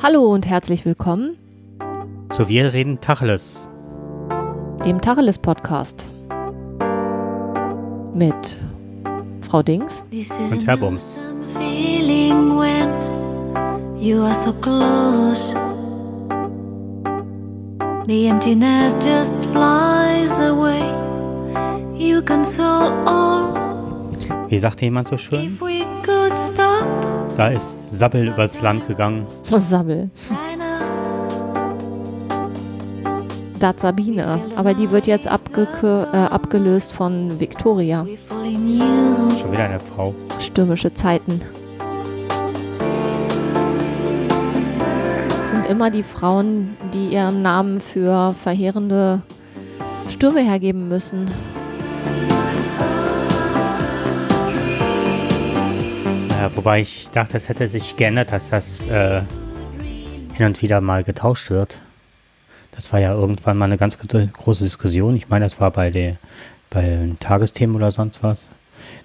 Hallo und herzlich willkommen zu Wir reden Tacheles, dem Tacheles Podcast mit Frau Dings und Herr Bums. You are so close. The emptiness just flies away. You console all. Wie sagte jemand so schön? If we could stop. Da ist Sabbel übers Land gegangen. Sabbel. Dat Sabine, aber die wird jetzt abge äh, abgelöst von Victoria. Schon wieder eine Frau. Stürmische Zeiten. Es sind immer die Frauen, die ihren Namen für verheerende Stürme hergeben müssen. Wobei ich dachte, es hätte sich geändert, dass das äh, hin und wieder mal getauscht wird. Das war ja irgendwann mal eine ganz große Diskussion. Ich meine, das war bei, der, bei Tagesthemen oder sonst was,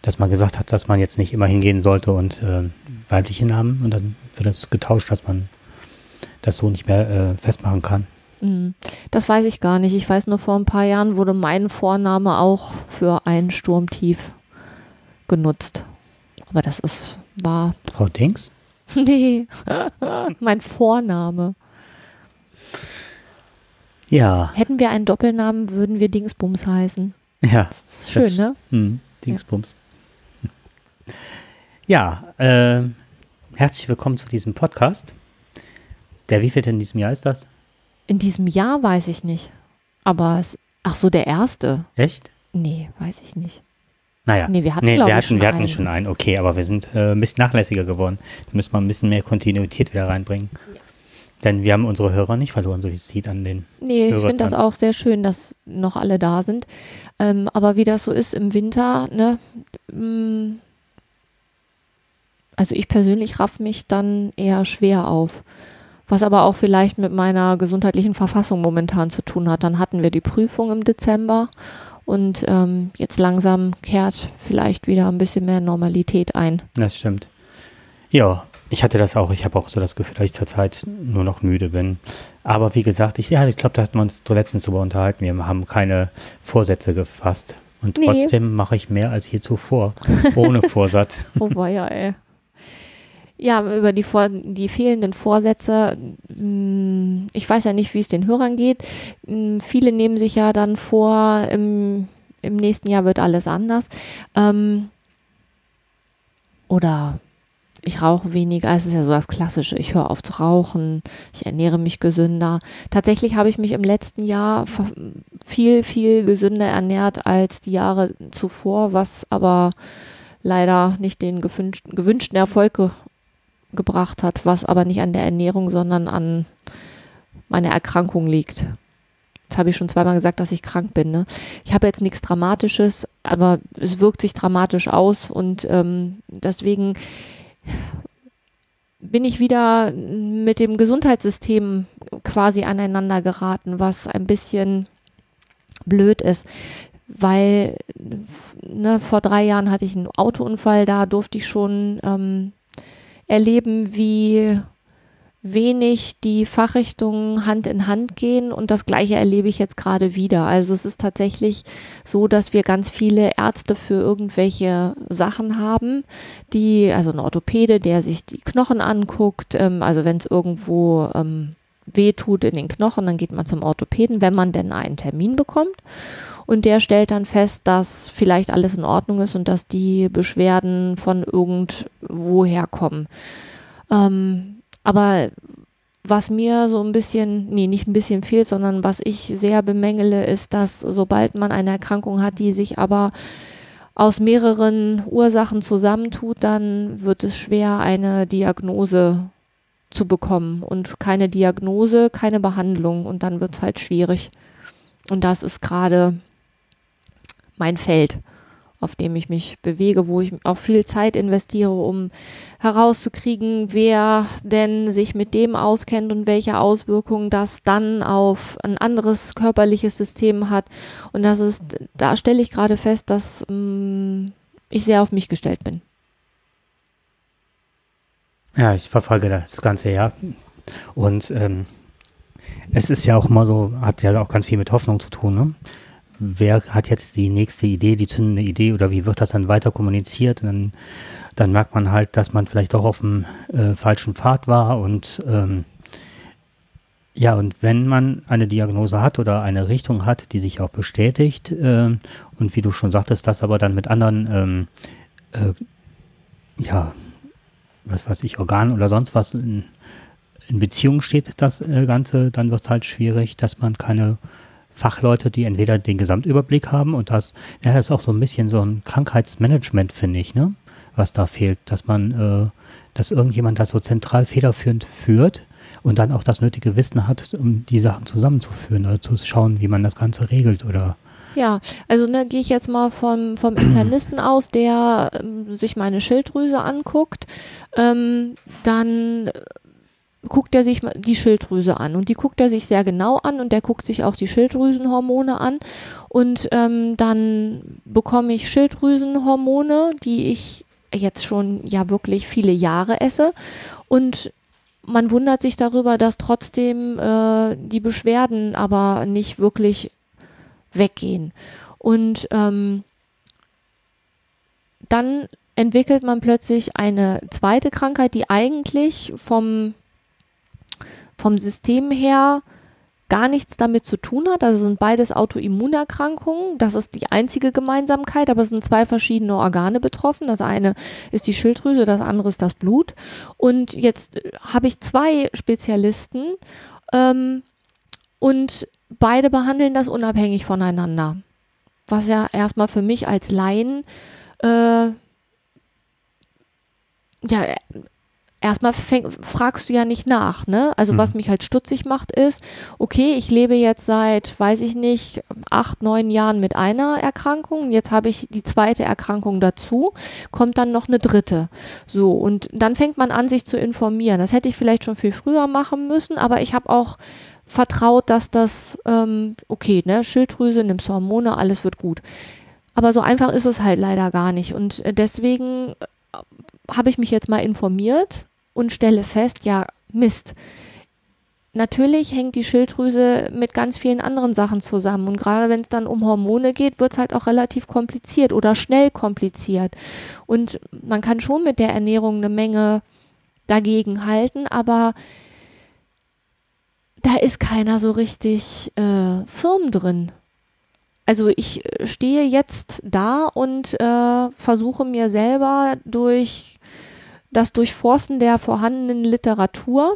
dass man gesagt hat, dass man jetzt nicht immer hingehen sollte und äh, weibliche Namen und dann wird es getauscht, dass man das so nicht mehr äh, festmachen kann. Mhm. Das weiß ich gar nicht. Ich weiß nur, vor ein paar Jahren wurde mein Vorname auch für ein Sturmtief genutzt. Aber das ist war. Frau Dings? Nee, mein Vorname. Ja. Hätten wir einen Doppelnamen, würden wir Dingsbums heißen. Ja. schön, das, ne? Mh, Dingsbums. Ja, ja äh, herzlich willkommen zu diesem Podcast. Der wievielte in diesem Jahr ist das? In diesem Jahr weiß ich nicht. Aber es, ach so, der erste. Echt? Nee, weiß ich nicht. Naja, nee, wir hatten, nee, wir hatten, schon, wir hatten einen. schon einen, okay, aber wir sind äh, ein bisschen nachlässiger geworden. Da müssen wir ein bisschen mehr Kontinuität wieder reinbringen. Ja. Denn wir haben unsere Hörer nicht verloren, so wie es sieht an den. Nee, ich finde das auch sehr schön, dass noch alle da sind. Ähm, aber wie das so ist im Winter, ne? Mm, also ich persönlich raff mich dann eher schwer auf. Was aber auch vielleicht mit meiner gesundheitlichen Verfassung momentan zu tun hat. Dann hatten wir die Prüfung im Dezember und ähm, jetzt langsam kehrt vielleicht wieder ein bisschen mehr Normalität ein. Das stimmt. Ja, ich hatte das auch. Ich habe auch so das Gefühl, dass ich zurzeit nur noch müde bin. Aber wie gesagt, ich, ja, ich glaube, da hatten wir uns letztens drüber unterhalten. Wir haben keine Vorsätze gefasst. Und Nee. trotzdem mache ich mehr als je zuvor. Ohne Vorsatz. Oh weia, ey. Ja, über die, Vor die fehlenden Vorsätze, mh, ich weiß ja nicht, wie es den Hörern geht. Mh, viele nehmen sich ja dann vor, im, im nächsten Jahr wird alles anders. Ähm, oder ich rauche weniger, es ist ja so das Klassische, ich höre auf zu rauchen, ich ernähre mich gesünder. Tatsächlich habe ich mich im letzten Jahr viel, viel gesünder ernährt als die Jahre zuvor, was aber leider nicht den gewünschten, Erfolg gebracht hat, was aber nicht an der Ernährung, sondern an meiner Erkrankung liegt. Jetzt habe ich schon zweimal gesagt, dass ich krank bin. Ne? Ich habe jetzt nichts Dramatisches, aber es wirkt sich dramatisch aus und ähm, deswegen bin ich wieder mit dem Gesundheitssystem quasi aneinander geraten, was ein bisschen blöd ist, weil ne, vor drei Jahren hatte ich einen Autounfall, da durfte ich schon ähm, erleben, wie wenig die Fachrichtungen Hand in Hand gehen und das gleiche erlebe ich jetzt gerade wieder. Also es ist tatsächlich so, dass wir ganz viele Ärzte für irgendwelche Sachen haben, die, also ein Orthopäde, der sich die Knochen anguckt, ähm, also wenn es irgendwo ähm, weh tut in den Knochen, dann geht man zum Orthopäden, wenn man denn einen Termin bekommt. Und der stellt dann fest, dass vielleicht alles in Ordnung ist und dass die Beschwerden von irgendwoher kommen. Ähm, aber was mir so ein bisschen, nee, nicht ein bisschen fehlt, sondern was ich sehr bemängele, ist, dass sobald man eine Erkrankung hat, die sich aber aus mehreren Ursachen zusammentut, dann wird es schwer, eine Diagnose zu bekommen. Und keine Diagnose, keine Behandlung. Und dann wird es halt schwierig. Und das ist gerade mein Feld, auf dem ich mich bewege, wo ich auch viel Zeit investiere, um herauszukriegen, wer denn sich mit dem auskennt und welche Auswirkungen das dann auf ein anderes körperliches System hat. Und das ist, da stelle ich gerade fest, dass mh, ich sehr auf mich gestellt bin. Ja, ich verfolge das ganze Jahr Und ähm, es ist ja auch immer so, hat ja auch ganz viel mit Hoffnung zu tun. Ne? Wer hat jetzt die nächste Idee, die zündende Idee oder wie wird das dann weiter kommuniziert? Dann, dann merkt man halt, dass man vielleicht auch auf dem äh, falschen Pfad war und ähm, ja, und wenn man eine Diagnose hat oder eine Richtung hat, die sich auch bestätigt, äh, und wie du schon sagtest, das aber dann mit anderen, ähm, äh, ja, was weiß ich, Organen oder sonst was in, in Beziehung steht, das äh, Ganze, dann wird es halt schwierig, dass man keine Fachleute, die entweder den Gesamtüberblick haben und das, ja, das ist auch so ein bisschen so ein Krankheitsmanagement, finde ich, ne? Was da fehlt, dass man, äh, dass irgendjemand das so zentral federführend führt und dann auch das nötige Wissen hat, um die Sachen zusammenzuführen oder zu schauen, wie man das Ganze regelt oder Ja, also ne, gehe ich jetzt mal vom, vom Internisten aus, der ähm, sich meine Schilddrüse anguckt, ähm, dann guckt er sich die Schilddrüse an und die guckt er sich sehr genau an und der guckt sich auch die Schilddrüsenhormone an und ähm, dann bekomme ich Schilddrüsenhormone, die ich jetzt schon ja wirklich viele Jahre esse und man wundert sich darüber, dass trotzdem äh, die Beschwerden aber nicht wirklich weggehen. Und ähm, dann entwickelt man plötzlich eine zweite Krankheit, die eigentlich vom, vom System her gar nichts damit zu tun hat. Also sind beides Autoimmunerkrankungen. Das ist die einzige Gemeinsamkeit, aber es sind zwei verschiedene Organe betroffen. Das eine ist die Schilddrüse, das andere ist das Blut. Und jetzt äh, habe ich zwei Spezialisten ähm, und beide behandeln das unabhängig voneinander. Was ja erstmal für mich als Laien äh, ja, erstmal fäng, fragst du ja nicht nach, ne? Also Mhm. was mich halt stutzig macht ist, okay, ich lebe jetzt seit, weiß ich nicht, acht, neun Jahren mit einer Erkrankung, jetzt habe ich die zweite Erkrankung dazu, kommt dann noch eine dritte. So, und dann fängt man an, sich zu informieren. Das hätte ich vielleicht schon viel früher machen müssen, aber ich habe auch vertraut, dass das, ähm, okay, ne, Schilddrüse, nimmst Hormone, alles wird gut. Aber so einfach ist es halt leider gar nicht. Und äh, deswegen äh, habe ich mich jetzt mal informiert und stelle fest, ja, Mist. Natürlich hängt die Schilddrüse mit ganz vielen anderen Sachen zusammen. Und gerade wenn es dann um Hormone geht, wird es halt auch relativ kompliziert oder schnell kompliziert. Und man kann schon mit der Ernährung eine Menge dagegen halten, aber da ist keiner so richtig äh, firm drin. Also ich äh, stehe jetzt da und äh, versuche mir selber durch das Durchforsten der vorhandenen Literatur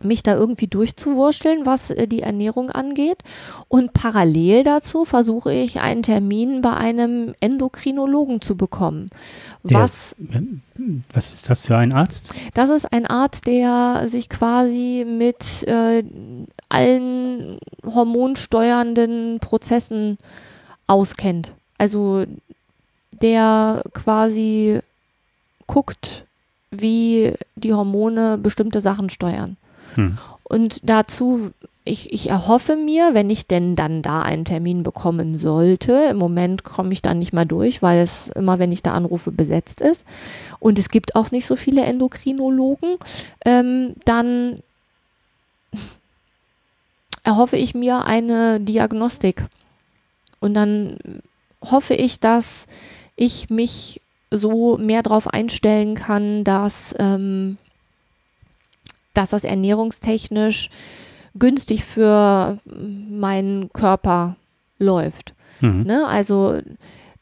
mich da irgendwie durchzuwurschteln, was äh, die Ernährung angeht. Und parallel dazu versuche ich einen Termin bei einem Endokrinologen zu bekommen. Der- Was Was ist das für ein Arzt? das ist ein Arzt, der sich quasi mit äh, allen hormonsteuernden Prozessen auskennt. Also der quasi guckt, wie die Hormone bestimmte Sachen steuern. Hm. Und dazu, ich, ich erhoffe mir, wenn ich denn dann da einen Termin bekommen sollte, im Moment komme ich da nicht mal durch, weil es immer, wenn ich da anrufe, besetzt ist. Und es gibt auch nicht so viele Endokrinologen, ähm, dann erhoffe ich mir eine Diagnostik. Und dann hoffe ich, dass ich mich so mehr darauf einstellen kann, dass, ähm, dass das ernährungstechnisch günstig für meinen Körper läuft. Mhm. Ne? Also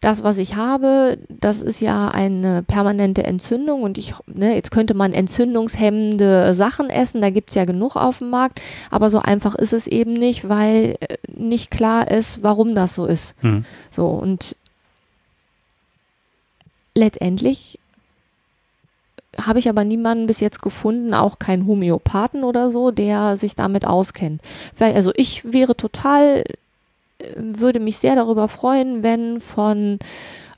das, was ich habe, das ist ja eine permanente Entzündung und ich, ne, jetzt könnte man entzündungshemmende Sachen essen, da gibt es ja genug auf dem Markt, aber so einfach ist es eben nicht, weil äh, nicht klar ist, warum das so ist. Mhm. So und letztendlich habe ich aber niemanden bis jetzt gefunden, auch keinen Homöopathen oder so, der sich damit auskennt. Also ich wäre total, äh, würde mich sehr darüber freuen, wenn von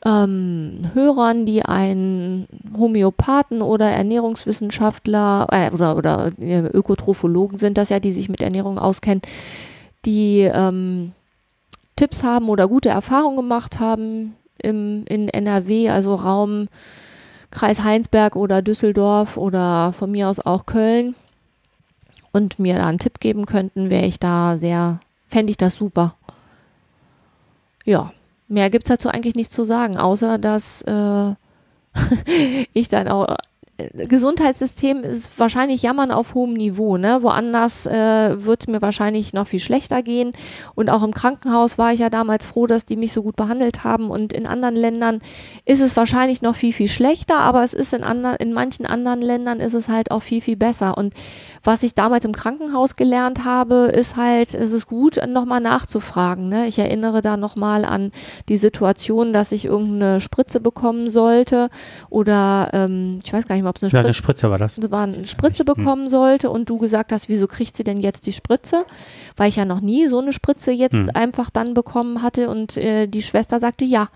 ähm, Hörern, die einen Homöopathen oder Ernährungswissenschaftler äh, oder, oder äh, Ökotrophologen sind, das ja, die sich mit Ernährung auskennen, die ähm, Tipps haben oder gute Erfahrungen gemacht haben im, in NRW, also Raum Kreis Heinsberg oder Düsseldorf oder von mir aus auch Köln, und mir da einen Tipp geben könnten, wäre ich da sehr, fände ich das super. Ja, mehr gibt es dazu eigentlich nicht zu sagen, außer dass äh, ich dann auch Gesundheitssystem ist wahrscheinlich Jammern auf hohem Niveau. Ne? Woanders äh, wird mir wahrscheinlich noch viel schlechter gehen. Und auch im Krankenhaus war ich ja damals froh, dass die mich so gut behandelt haben. Und in anderen Ländern ist es wahrscheinlich noch viel, viel schlechter, aber es ist in, andern, in manchen anderen Ländern ist es halt auch viel, viel besser. Und was ich damals im Krankenhaus gelernt habe, ist halt, es ist gut, nochmal nachzufragen. Ne? Ich erinnere da nochmal an die Situation, dass ich irgendeine Spritze bekommen sollte oder ähm, ich weiß gar nicht mehr, ob es eine, Ja, Spritze eine Spritze war das. war eine Spritze Hm. bekommen sollte und du gesagt hast, wieso kriegt sie denn jetzt die Spritze? Weil ich ja noch nie so eine Spritze jetzt Hm. einfach dann bekommen hatte und äh, die Schwester sagte, ja,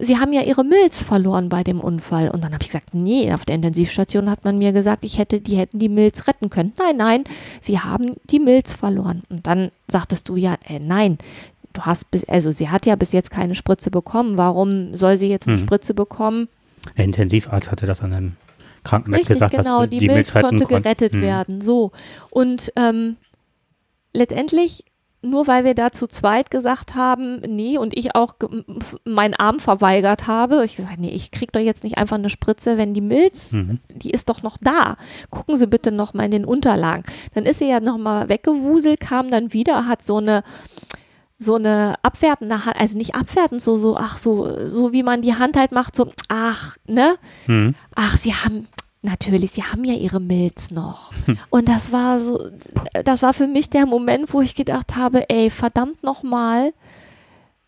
sie haben ja ihre Milz verloren bei dem Unfall. Und dann habe ich gesagt, nee, auf der Intensivstation hat man mir gesagt, ich hätte, die hätten die Milz retten können. Nein, nein, sie haben die Milz verloren. Und dann sagtest du ja, äh, nein, du hast bis, also sie hat ja bis jetzt keine Spritze bekommen. Warum soll sie jetzt eine Mhm. Spritze bekommen? Der Intensivarzt hatte das an einem Krankenbett gesagt, genau, dass die, die Milz Milz konnte gerettet Hm. werden. So. Und ähm, letztendlich, nur weil wir da zu zweit gesagt haben, nee, und ich auch meinen Arm verweigert habe, ich gesagt, nee, ich krieg doch jetzt nicht einfach eine Spritze, wenn die Milz, Mhm. die ist doch noch da. Gucken Sie bitte noch mal in den Unterlagen. Dann ist sie ja noch mal weggewuselt, kam dann wieder, hat so eine so eine abwertende Hand, also nicht abwertend, so, so, ach, so, so wie man die Hand halt macht, so, ach, ne? Mhm. ach, sie haben, natürlich, sie haben ja ihre Milz noch. Und das war so, das war für mich der Moment, wo ich gedacht habe, ey, verdammt nochmal,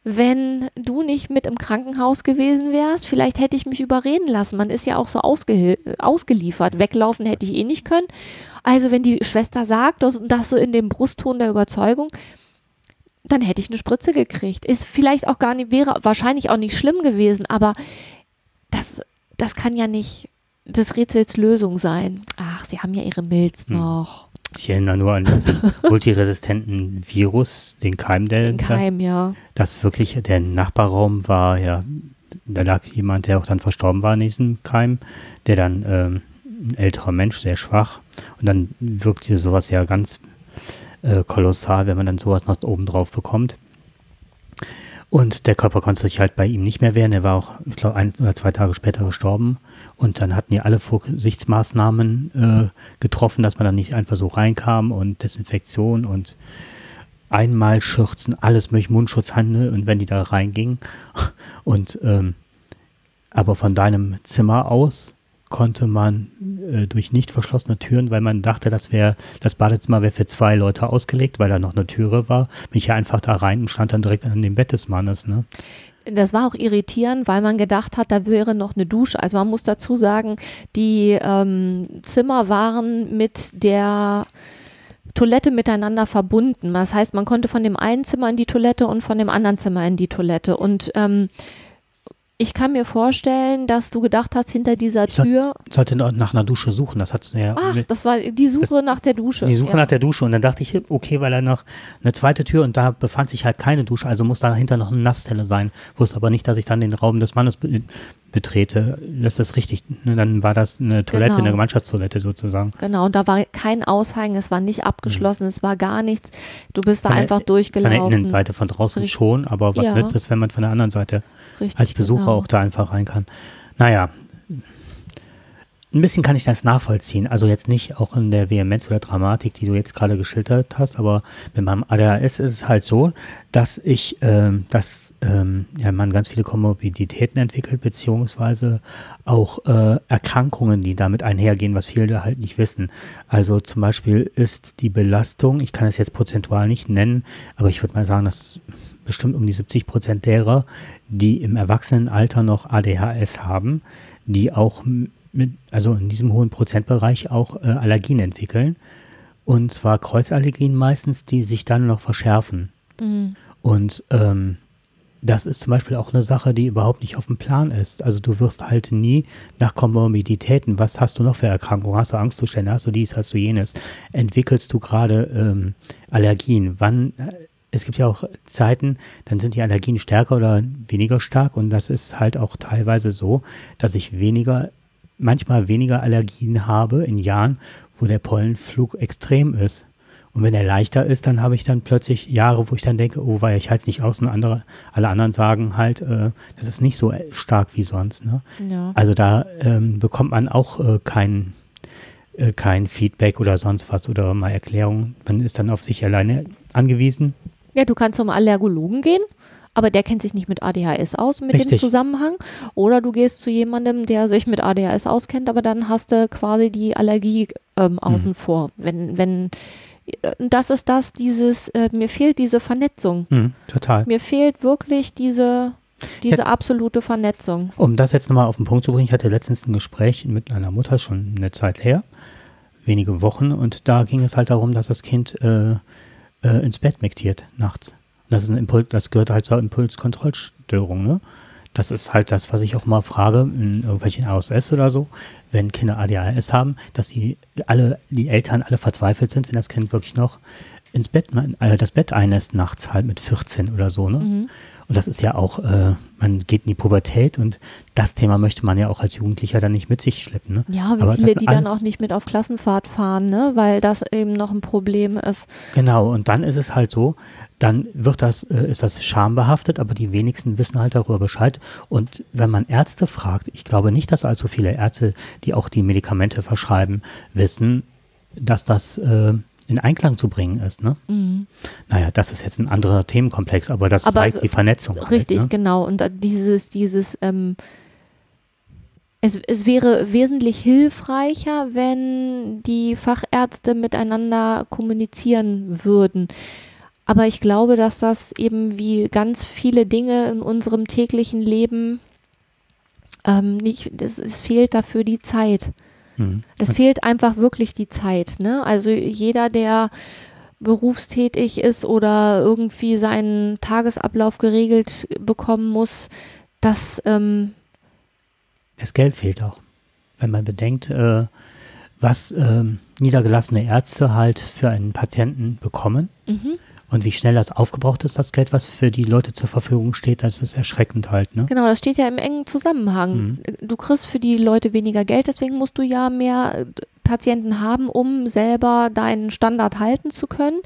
wenn du nicht mit im Krankenhaus gewesen wärst, vielleicht hätte ich mich überreden lassen. Man ist ja auch so ausge ausgeliefert. Weglaufen hätte ich eh nicht können. Also wenn die Schwester sagt, das, das so in dem Brustton der Überzeugung, dann hätte ich eine Spritze gekriegt. Ist vielleicht auch gar nicht, wäre wahrscheinlich auch nicht schlimm gewesen, aber das, das kann ja nicht des Rätsels Lösung sein. Ach, sie haben ja ihre Milz Hm. noch. Ich erinnere nur an diesen multiresistenten Virus, den Keim, der Den Keim, ja. das wirklich, der Nachbarraum war ja, da lag jemand, der auch dann verstorben war in diesem Keim, der dann ähm, ein älterer Mensch, sehr schwach. Und dann wirkte sowas ja ganz äh, kolossal, wenn man dann sowas noch oben drauf bekommt. Und der Körper konnte sich halt bei ihm nicht mehr wehren. Er war auch, ich glaube, ein oder zwei Tage später gestorben. Und dann hatten die alle Vorsichtsmaßnahmen äh, getroffen, dass man dann nicht einfach so reinkam und Desinfektion und einmal schürzen, alles mögliche, Mundschutz, Hände und wenn die da reingingen. Und ähm, aber von deinem Zimmer aus konnte man äh, durch nicht verschlossene Türen, weil man dachte, das wäre, das Badezimmer wäre für zwei Leute ausgelegt, weil da noch eine Türe war, bin ich ja einfach da rein und stand dann direkt an dem Bett des Mannes, ne? Das war auch irritierend, weil man gedacht hat, da wäre noch eine Dusche. Also man muss dazu sagen, die ähm, Zimmer waren mit der Toilette miteinander verbunden. Das heißt, man konnte von dem einen Zimmer in die Toilette und von dem anderen Zimmer in die Toilette. Und ähm, ich kann mir vorstellen, dass du gedacht hast, hinter dieser Ich Tür, Ich sollte nach einer Dusche suchen, das hat's ja ach, das war die Suche nach der Dusche. die Suche ja. nach der Dusche und dann dachte ich, okay, weil er noch eine zweite Tür und da befand sich halt keine Dusche, also muss dahinter noch eine Nasszelle sein. Wusste aber nicht, dass ich dann den Raum des Mannes betrete. Das ist richtig. Ne? Dann war das eine Toilette, Genau. eine Gemeinschaftstoilette sozusagen. Genau, und da war kein Aushang, es war nicht abgeschlossen, es war gar nichts. Du bist da Von der- einfach Von der durchgelaufen. Innenseite von draußen Richtig. schon, aber was Ja. nützt es, wenn man von der anderen Seite Richtig, als Besucher genau. auch da einfach rein kann? Naja, ein bisschen kann ich das nachvollziehen. Also jetzt nicht auch in der Vehemenz oder Dramatik, die du jetzt gerade geschildert hast, aber mit meinem ADHS ist es halt so, dass ich, ähm, dass ähm, ja, man ganz viele Komorbiditäten entwickelt, beziehungsweise auch äh, Erkrankungen, die damit einhergehen, was viele halt nicht wissen. Also zum Beispiel ist die Belastung, ich kann es jetzt prozentual nicht nennen, aber ich würde mal sagen, dass bestimmt um die 70 Prozent derer, die im Erwachsenenalter noch ADHS haben, die auch mit, also in diesem hohen Prozentbereich auch äh, Allergien entwickeln. Und zwar Kreuzallergien meistens, die sich dann noch verschärfen. Mhm. Und ähm, das ist zum Beispiel auch eine Sache, die überhaupt nicht auf dem Plan ist. Also du wirst halt nie nach Komorbiditäten, was hast du noch für Erkrankungen? Hast du Angstzustände? Hast du dies? Hast du jenes? Entwickelst du gerade ähm, Allergien? Wann? äh, Es gibt ja auch Zeiten, dann sind die Allergien stärker oder weniger stark und das ist halt auch teilweise so, dass ich weniger manchmal weniger Allergien habe in Jahren, wo der Pollenflug extrem ist. Und wenn er leichter ist, dann habe ich dann plötzlich Jahre, wo ich dann denke, oh, weil ich halte es nicht aus und andere, alle anderen sagen halt, äh, das ist nicht so stark wie sonst. Ne? Ja. Also da ähm, bekommt man auch äh, kein, äh, kein Feedback oder sonst was oder mal Erklärung. Man ist dann auf sich alleine angewiesen. Ja, du kannst zum Allergologen gehen, aber der kennt sich nicht mit ADHS aus, mit dem Richtig. Zusammenhang. Oder du gehst zu jemandem, der sich mit ADHS auskennt, aber dann hast du quasi die Allergie ähm, außen vor. Wenn, wenn, äh, das ist das, dieses, äh, mir fehlt diese Vernetzung. Hm, total. Mir fehlt wirklich diese, diese absolute Vernetzung. Um das jetzt nochmal auf den Punkt zu bringen, ich hatte letztens ein Gespräch mit einer Mutter, schon eine Zeit her, wenige Wochen, und da ging es halt darum, dass das Kind äh, äh, ins Bett mektiert nachts. Das ist ein Impuls, das gehört halt zur Impulskontrollstörung, ne? Das ist halt das, was ich auch mal frage in irgendwelchen ASS oder so, wenn Kinder ADHS haben, dass die alle, die Eltern alle verzweifelt sind, wenn das Kind wirklich noch ins Bett, äh, das Bett einlässt nachts halt mit 14 oder so, ne? Mhm. Und das ist ja auch, äh, man geht in die Pubertät und das Thema möchte man ja auch als Jugendlicher dann nicht mit sich schleppen. Ne? Ja, wie Aber viele, die dann auch nicht mit auf Klassenfahrt fahren, ne? weil das eben noch ein Problem ist. Genau, und dann ist es halt so, dann wird das, äh, ist das schambehaftet, aber die wenigsten wissen halt darüber Bescheid. Und wenn man Ärzte fragt, ich glaube nicht, dass allzu viele Ärzte, die auch die Medikamente verschreiben, wissen, dass das äh, in Einklang zu bringen ist. Ne? Naja, das ist jetzt ein anderer Themenkomplex, aber das Aber zeigt die Vernetzung. Richtig, halt, ne? genau. Und dieses, dieses, ähm, es, es wäre wesentlich hilfreicher, wenn die Fachärzte miteinander kommunizieren würden. Aber ich glaube, dass das eben wie ganz viele Dinge in unserem täglichen Leben ähm, nicht, es, es fehlt dafür die Zeit. Mhm. Es fehlt einfach wirklich die Zeit. Ne? Also jeder, der berufstätig ist oder irgendwie seinen Tagesablauf geregelt bekommen muss, das ähm, Das Geld fehlt auch. Wenn man bedenkt, äh, was ähm, niedergelassene Ärzte halt für einen Patienten bekommen mhm. Und wie schnell das aufgebraucht ist, das Geld, was für die Leute zur Verfügung steht, das ist erschreckend halt. Ne? genau, das steht ja im engen Zusammenhang. Du kriegst für die Leute weniger Geld, deswegen musst du ja mehr äh, Patienten haben, um selber deinen Standard halten zu können.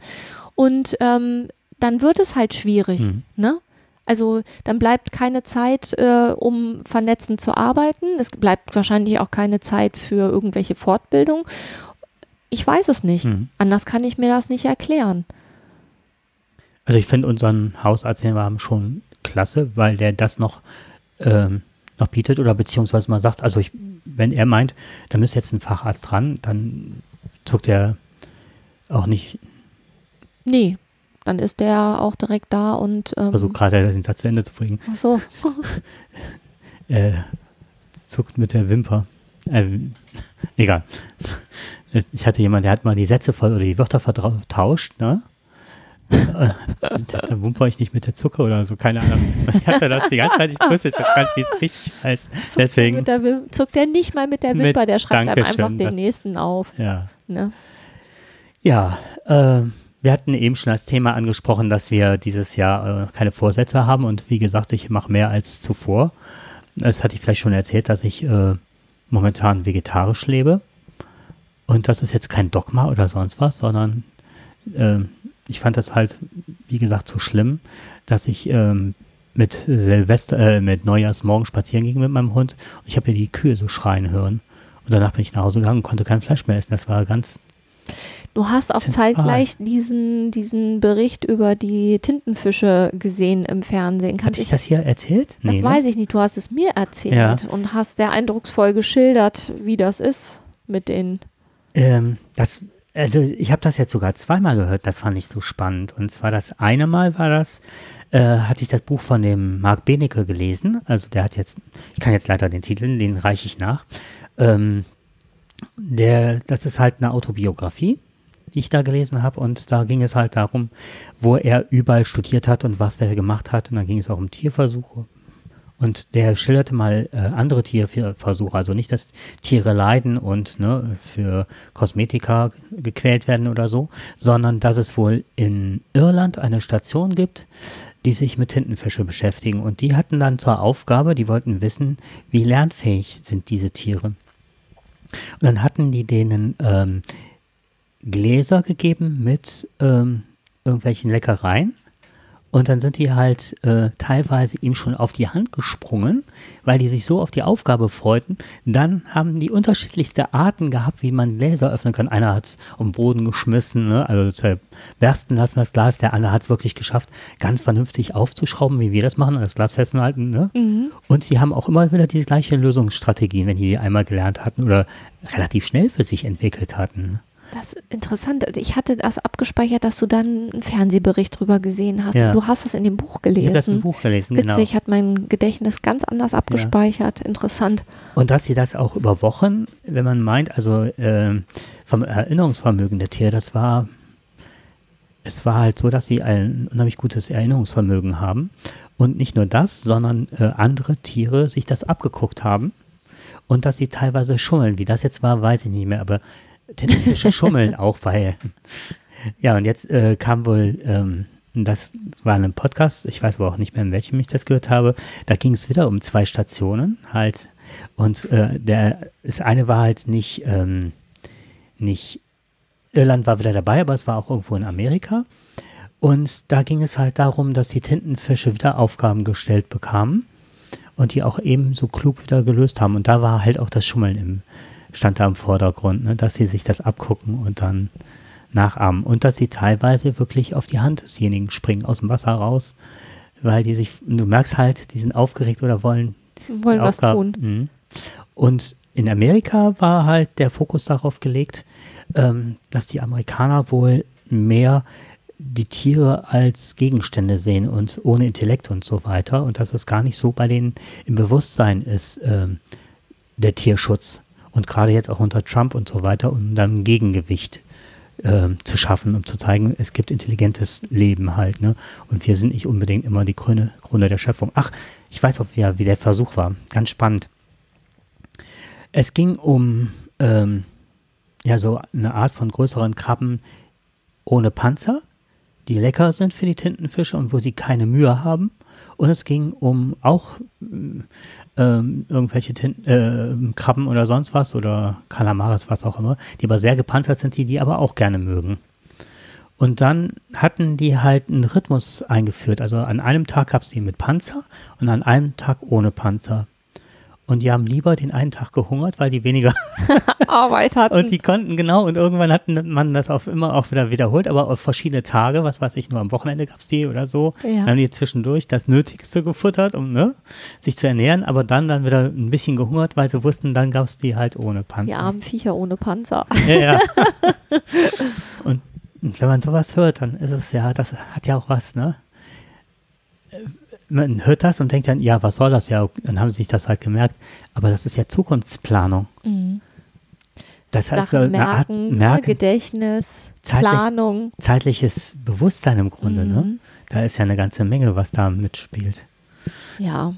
Und ähm, dann wird es halt schwierig. Mhm. Ne? Also dann bleibt keine Zeit, äh, um vernetzend zu arbeiten. Es bleibt wahrscheinlich auch keine Zeit für irgendwelche Fortbildung. Ich weiß es nicht. Mhm. Anders kann ich mir das nicht erklären. Also ich finde unseren Hausarzt, den wir haben, schon klasse, weil der das noch, ähm, noch bietet oder beziehungsweise mal sagt, also ich, wenn er meint, da müsste jetzt ein Facharzt dran, dann zuckt er auch nicht, Nee, dann ist der auch direkt da und ähm, versucht gerade den Satz zu Ende zu bringen. ach so. äh, zuckt mit der Wimper. Äh, egal. Ich hatte jemanden, der hat mal die Sätze voll oder die Wörter vertauscht, ne? Da, wumper ich nicht mit der Zucker oder so, keine Ahnung. Ich hatte das die ganze Zeit, ich wusste jetzt gar nicht, wie es richtig heißt. Deswegen, Mit der zuckt der nicht mal mit der Mit- Wimper, der schreibt einem einfach den nächsten auf. ja. Ne? Ja, äh, wir hatten eben schon als Thema angesprochen, dass wir dieses Jahr äh, keine Vorsätze haben und wie gesagt, ich mache mehr als zuvor. Das hatte ich vielleicht schon erzählt, dass ich äh, momentan vegetarisch lebe. Und das ist jetzt kein Dogma oder sonst was, sondern ähm, ich fand das halt, wie gesagt, so schlimm, dass ich ähm, mit Silvester, äh, mit Neujahrsmorgen spazieren ging mit meinem Hund und ich habe ja die Kühe so schreien hören. Und danach bin ich nach Hause gegangen und konnte kein Fleisch mehr essen. Das war ganz Du hast auch Zentral. zeitgleich diesen, diesen Bericht über die Tintenfische gesehen im Fernsehen. Kann Hatte ich das hier erzählt? Das ne? weiß ich nicht. Du hast es mir erzählt Ja. und hast sehr eindrucksvoll geschildert, wie das ist mit den. Ähm, das, also ich habe das jetzt sogar zweimal gehört, das fand ich so spannend. Und zwar das eine Mal war das, äh, hatte ich das Buch von dem Marc Benecke gelesen. Also der hat jetzt, ich kann jetzt leider den Titel, den reiche ich nach. Ähm, der, das ist halt eine Autobiografie, die ich da gelesen habe. Und da ging es halt darum, wo er überall studiert hat und was der gemacht hat. Und dann ging es auch um Tierversuche. Und der schilderte mal äh, andere Tierversuche, also nicht, dass Tiere leiden und ne, für Kosmetika gequält werden oder so, sondern dass es wohl in Irland eine Station gibt, die sich mit Tintenfische beschäftigen. Und die hatten dann zur Aufgabe, die wollten wissen, wie lernfähig sind diese Tiere. Und dann hatten die denen ähm, Gläser gegeben mit ähm, irgendwelchen Leckereien. Und dann sind die halt äh, teilweise ihm schon auf die Hand gesprungen, weil die sich so auf die Aufgabe freuten. Dann haben die unterschiedlichste Arten gehabt, wie man Gläser öffnen kann. Einer hat es um den Boden geschmissen, ne? also zerbersten lassen das Glas. Der andere hat es wirklich geschafft, ganz vernünftig aufzuschrauben, wie wir das machen, das Glas festhalten. Ne? Mhm. Und sie haben auch immer wieder die gleiche Lösungsstrategien, wenn die die einmal gelernt hatten oder relativ schnell für sich entwickelt hatten. Das ist interessant. Ich hatte das abgespeichert, dass du dann einen Fernsehbericht drüber gesehen hast. Ja. Du hast das in dem Buch Ich gelesen. habe das im Buch gelesen, genau. Witzig, hat mein Gedächtnis ganz anders abgespeichert. Interessant. Und dass sie das auch über Wochen, wenn man meint, also ähm, vom Erinnerungsvermögen der Tiere, das war, es war halt so, dass sie ein unheimlich gutes Erinnerungsvermögen haben. Und nicht nur das, sondern äh, andere Tiere sich das abgeguckt haben. Und dass sie teilweise schummeln. Wie das jetzt war, weiß ich nicht mehr, aber Tintenfische schummeln auch, weil. Ja, und jetzt äh, kam wohl, ähm, das war in einem Podcast, ich weiß aber auch nicht mehr, in welchem ich das gehört habe, da ging es wieder um zwei Stationen halt. Und äh, der, das eine war halt nicht, ähm, nicht, Irland war wieder dabei, aber es war auch irgendwo in Amerika. Und da ging es halt darum, dass die Tintenfische wieder Aufgaben gestellt bekamen und die auch ebenso klug wieder gelöst haben. Und da war halt auch das Schummeln im, stand da im Vordergrund, ne? dass sie sich das abgucken und dann nachahmen. Und dass sie teilweise wirklich auf die Hand desjenigen springen, aus dem Wasser raus, weil die sich, du merkst halt, die sind aufgeregt oder wollen Wollen was tun. Mhm. Und in Amerika war halt der Fokus darauf gelegt, ähm, dass die Amerikaner wohl mehr die Tiere als Gegenstände sehen und ohne Intellekt und so weiter und dass es gar nicht so bei denen im Bewusstsein ist, ähm, der Tierschutz und gerade jetzt auch unter Trump und so weiter, um dann ein Gegengewicht ähm, zu schaffen, um zu zeigen, es gibt intelligentes Leben halt, ne? Und wir sind nicht unbedingt immer die Krone, Krone der Schöpfung. Ach, ich weiß auch wieder, wie der Versuch war. Ganz spannend. Es ging um ähm, ja so eine Art von größeren Krabben ohne Panzer, die lecker sind für die Tintenfische und wo sie keine Mühe haben. Und es ging um auch ähm, irgendwelche Tin äh, Krabben oder sonst was oder Kalamares, was auch immer, die aber sehr gepanzert sind, die die aber auch gerne mögen. Und dann hatten die halt einen Rhythmus eingeführt. Also an einem Tag gab es die mit Panzer und an einem Tag ohne Panzer. Und die haben lieber den einen Tag gehungert, weil die weniger Arbeit hatten. und die konnten, genau, und irgendwann hat man das auf immer auch wieder wiederholt, aber auf verschiedene Tage, was weiß ich, nur am Wochenende gab es die oder so. Ja. Dann haben die zwischendurch das Nötigste gefuttert, um ne, sich zu ernähren, aber dann dann wieder ein bisschen gehungert, weil sie wussten, dann gab es die halt ohne die Panzer. armen Viecher ohne Panzer. Ja, ja. und, und wenn man sowas hört, dann ist es ja, das hat ja auch was, ne? Man hört das und denkt dann, ja, was soll das ja? Dann haben sie sich das halt gemerkt. Aber das ist ja Zukunftsplanung. Mhm. Das heißt, Sachen eine Art merken, ne, Merken, Gedächtnis, Zeitlich- Planung. zeitliches Bewusstsein im Grunde, ne? Mhm. Da ist ja eine ganze Menge, was da mitspielt. Ja,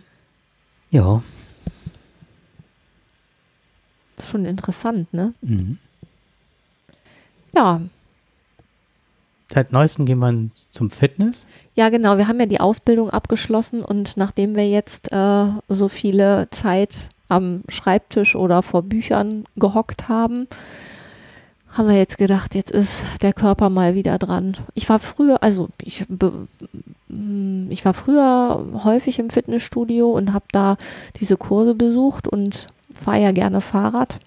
Ja. schon interessant, ne? Mhm. Ja, Seit neuestem gehen wir zum Fitness. Ja, genau. Wir haben ja die Ausbildung abgeschlossen und nachdem wir jetzt äh, so viele Zeit am Schreibtisch oder vor Büchern gehockt haben, haben wir jetzt gedacht, jetzt ist der Körper mal wieder dran. Ich war früher, also ich, mm, ich war früher häufig im Fitnessstudio und habe da diese Kurse besucht und fahre ja gerne Fahrrad,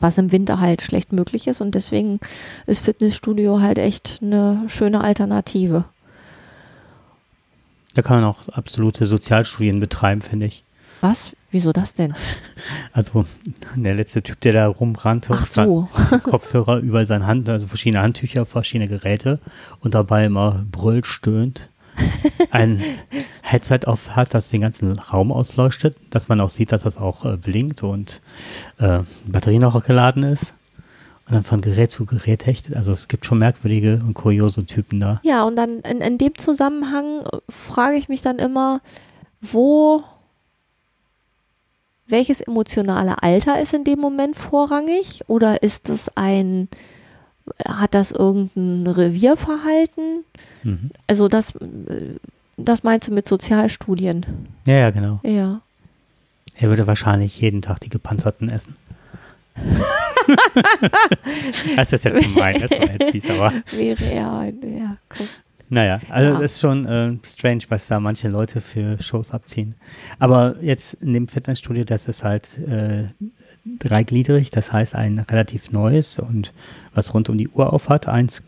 was im Winter halt schlecht möglich ist und deswegen ist Fitnessstudio halt echt eine schöne Alternative. Da kann man auch absolute Sozialstudien betreiben, finde ich. Was? Wieso das denn? Also der letzte Typ, der da rumrannte, Ach so. Kopfhörer, überall seine Hand, also verschiedene Handtücher, verschiedene Geräte und dabei immer brüllt, stöhnt. Ein Headset auf hat, das den ganzen Raum ausleuchtet, dass man auch sieht, dass das auch äh, blinkt und äh, Batterie noch geladen ist. Und dann von Gerät zu Gerät hechtet. Also es gibt schon merkwürdige und kuriose Typen da. Ja, und dann in, in dem Zusammenhang äh, frage ich mich dann immer, wo, welches emotionale Alter ist in dem Moment vorrangig? Oder ist es ein, hat das irgendein Revierverhalten? Mhm. Also das, das meinst du mit Sozialstudien? Ja, ja, genau. Ja. Er würde wahrscheinlich jeden Tag die gepanzerten essen. das ist jetzt gemein, das war jetzt fies, aber. Wäre ja, ja, guck. Naja, also Ja. das ist schon äh, strange, was da manche Leute für Shows abziehen. Aber jetzt in dem Fitnessstudio, das ist halt äh, dreigliedrig, das heißt ein relativ neues und was rund um die Uhr auf hat, eins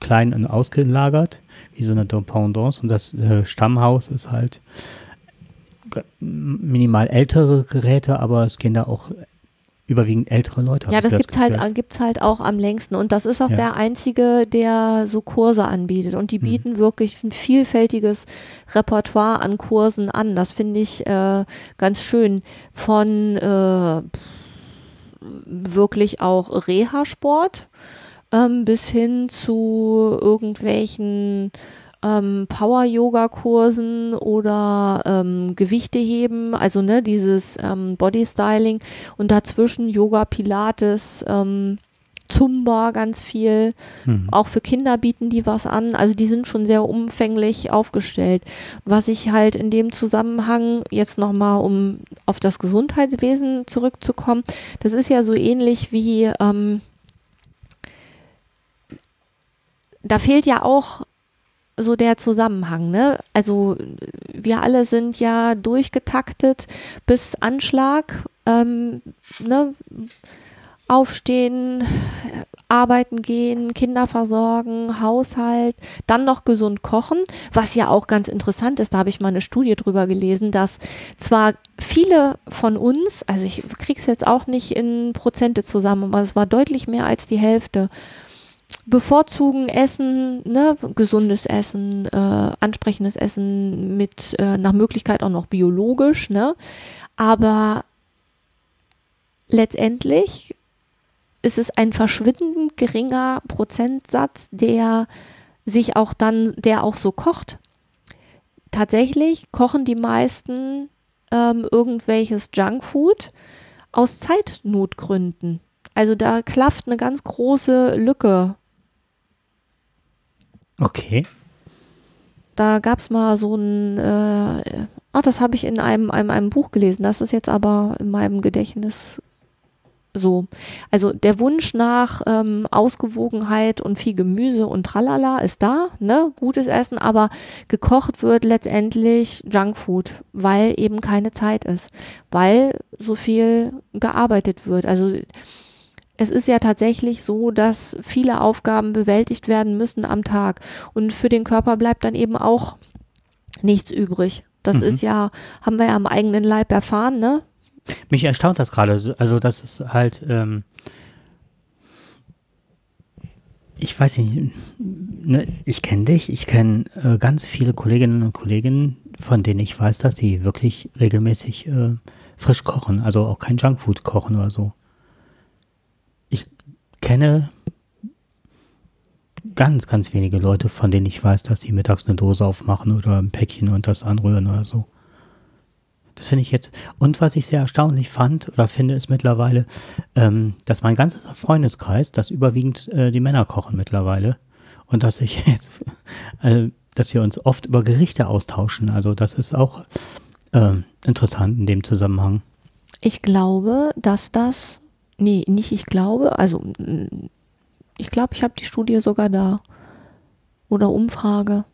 klein und ausgelagert, wie so eine Dependance und das äh, Stammhaus ist halt minimal ältere Geräte, aber es gehen da auch überwiegend ältere Leute. Ja, ich das gibt's halt, Gefühl. gibt's halt auch am längsten. Und das ist auch Ja. der einzige, der so Kurse anbietet. Und die Hm. bieten wirklich ein vielfältiges Repertoire an Kursen an. Das finde ich äh, ganz schön. Von äh, wirklich auch Reha-Sport ähm, bis hin zu irgendwelchen ähm, Power-Yoga-Kursen oder ähm, Gewichte heben, also ne, dieses ähm, Body-Styling. Und dazwischen Yoga, Pilates, ähm, Zumba ganz viel. Mhm. Auch für Kinder bieten die was an. Also die sind schon sehr umfänglich aufgestellt. Was ich halt in dem Zusammenhang jetzt nochmal, um auf das Gesundheitswesen zurückzukommen, das ist ja so ähnlich wie, ähm, da fehlt ja auch so der Zusammenhang, ne? Also wir alle sind ja durchgetaktet bis Anschlag, ähm, ne? Aufstehen, arbeiten gehen, Kinder versorgen, Haushalt, dann noch gesund kochen, was ja auch ganz interessant ist, da habe ich mal eine Studie drüber gelesen, dass zwar viele von uns, also ich kriege es jetzt auch nicht in Prozente zusammen, aber es war deutlich mehr als die Hälfte, bevorzugen Essen, ne, gesundes Essen, äh, ansprechendes Essen mit äh, nach Möglichkeit auch noch biologisch, ne, aber letztendlich ist es ein verschwindend geringer Prozentsatz, der sich auch dann, der auch so kocht. Tatsächlich kochen die meisten ähm, irgendwelches Junkfood aus Zeitnotgründen. Also da klafft eine ganz große Lücke. Okay. Da gab es mal so ein, äh, ach, das habe ich in einem, einem, einem Buch gelesen. Das ist jetzt aber in meinem Gedächtnis so. Also der Wunsch nach ähm, Ausgewogenheit und viel Gemüse und tralala ist da, ne? Gutes Essen, aber gekocht wird letztendlich Junkfood, weil eben keine Zeit ist, weil so viel gearbeitet wird. Also es ist ja tatsächlich so, dass viele Aufgaben bewältigt werden müssen am Tag. Und für den Körper bleibt dann eben auch nichts übrig. Das Mhm. ist ja, haben wir ja am eigenen Leib erfahren, ne? Mich erstaunt das gerade. so- Also, das ist halt, ähm, ich weiß nicht, ne, ich kenne dich, ich kenne äh, ganz viele Kolleginnen und Kollegen, von denen ich weiß, dass sie wirklich regelmäßig äh, frisch kochen, also auch kein Junkfood kochen oder so. Ich kenne ganz, ganz wenige Leute, von denen ich weiß, dass sie mittags eine Dose aufmachen oder ein Päckchen und das anrühren oder so. Das finde ich jetzt. Und was ich sehr erstaunlich fand oder finde, ist mittlerweile, ähm, dass mein ganzer Freundeskreis, dass überwiegend äh, die Männer kochen mittlerweile. Und dass ich jetzt, äh, dass wir uns oft über Gerichte austauschen. Also das ist auch ähm, interessant in dem Zusammenhang. Ich glaube, dass das, nee, nicht ich glaube, also mm, ich glaube, ich habe die Studie sogar da. Oder Umfrage.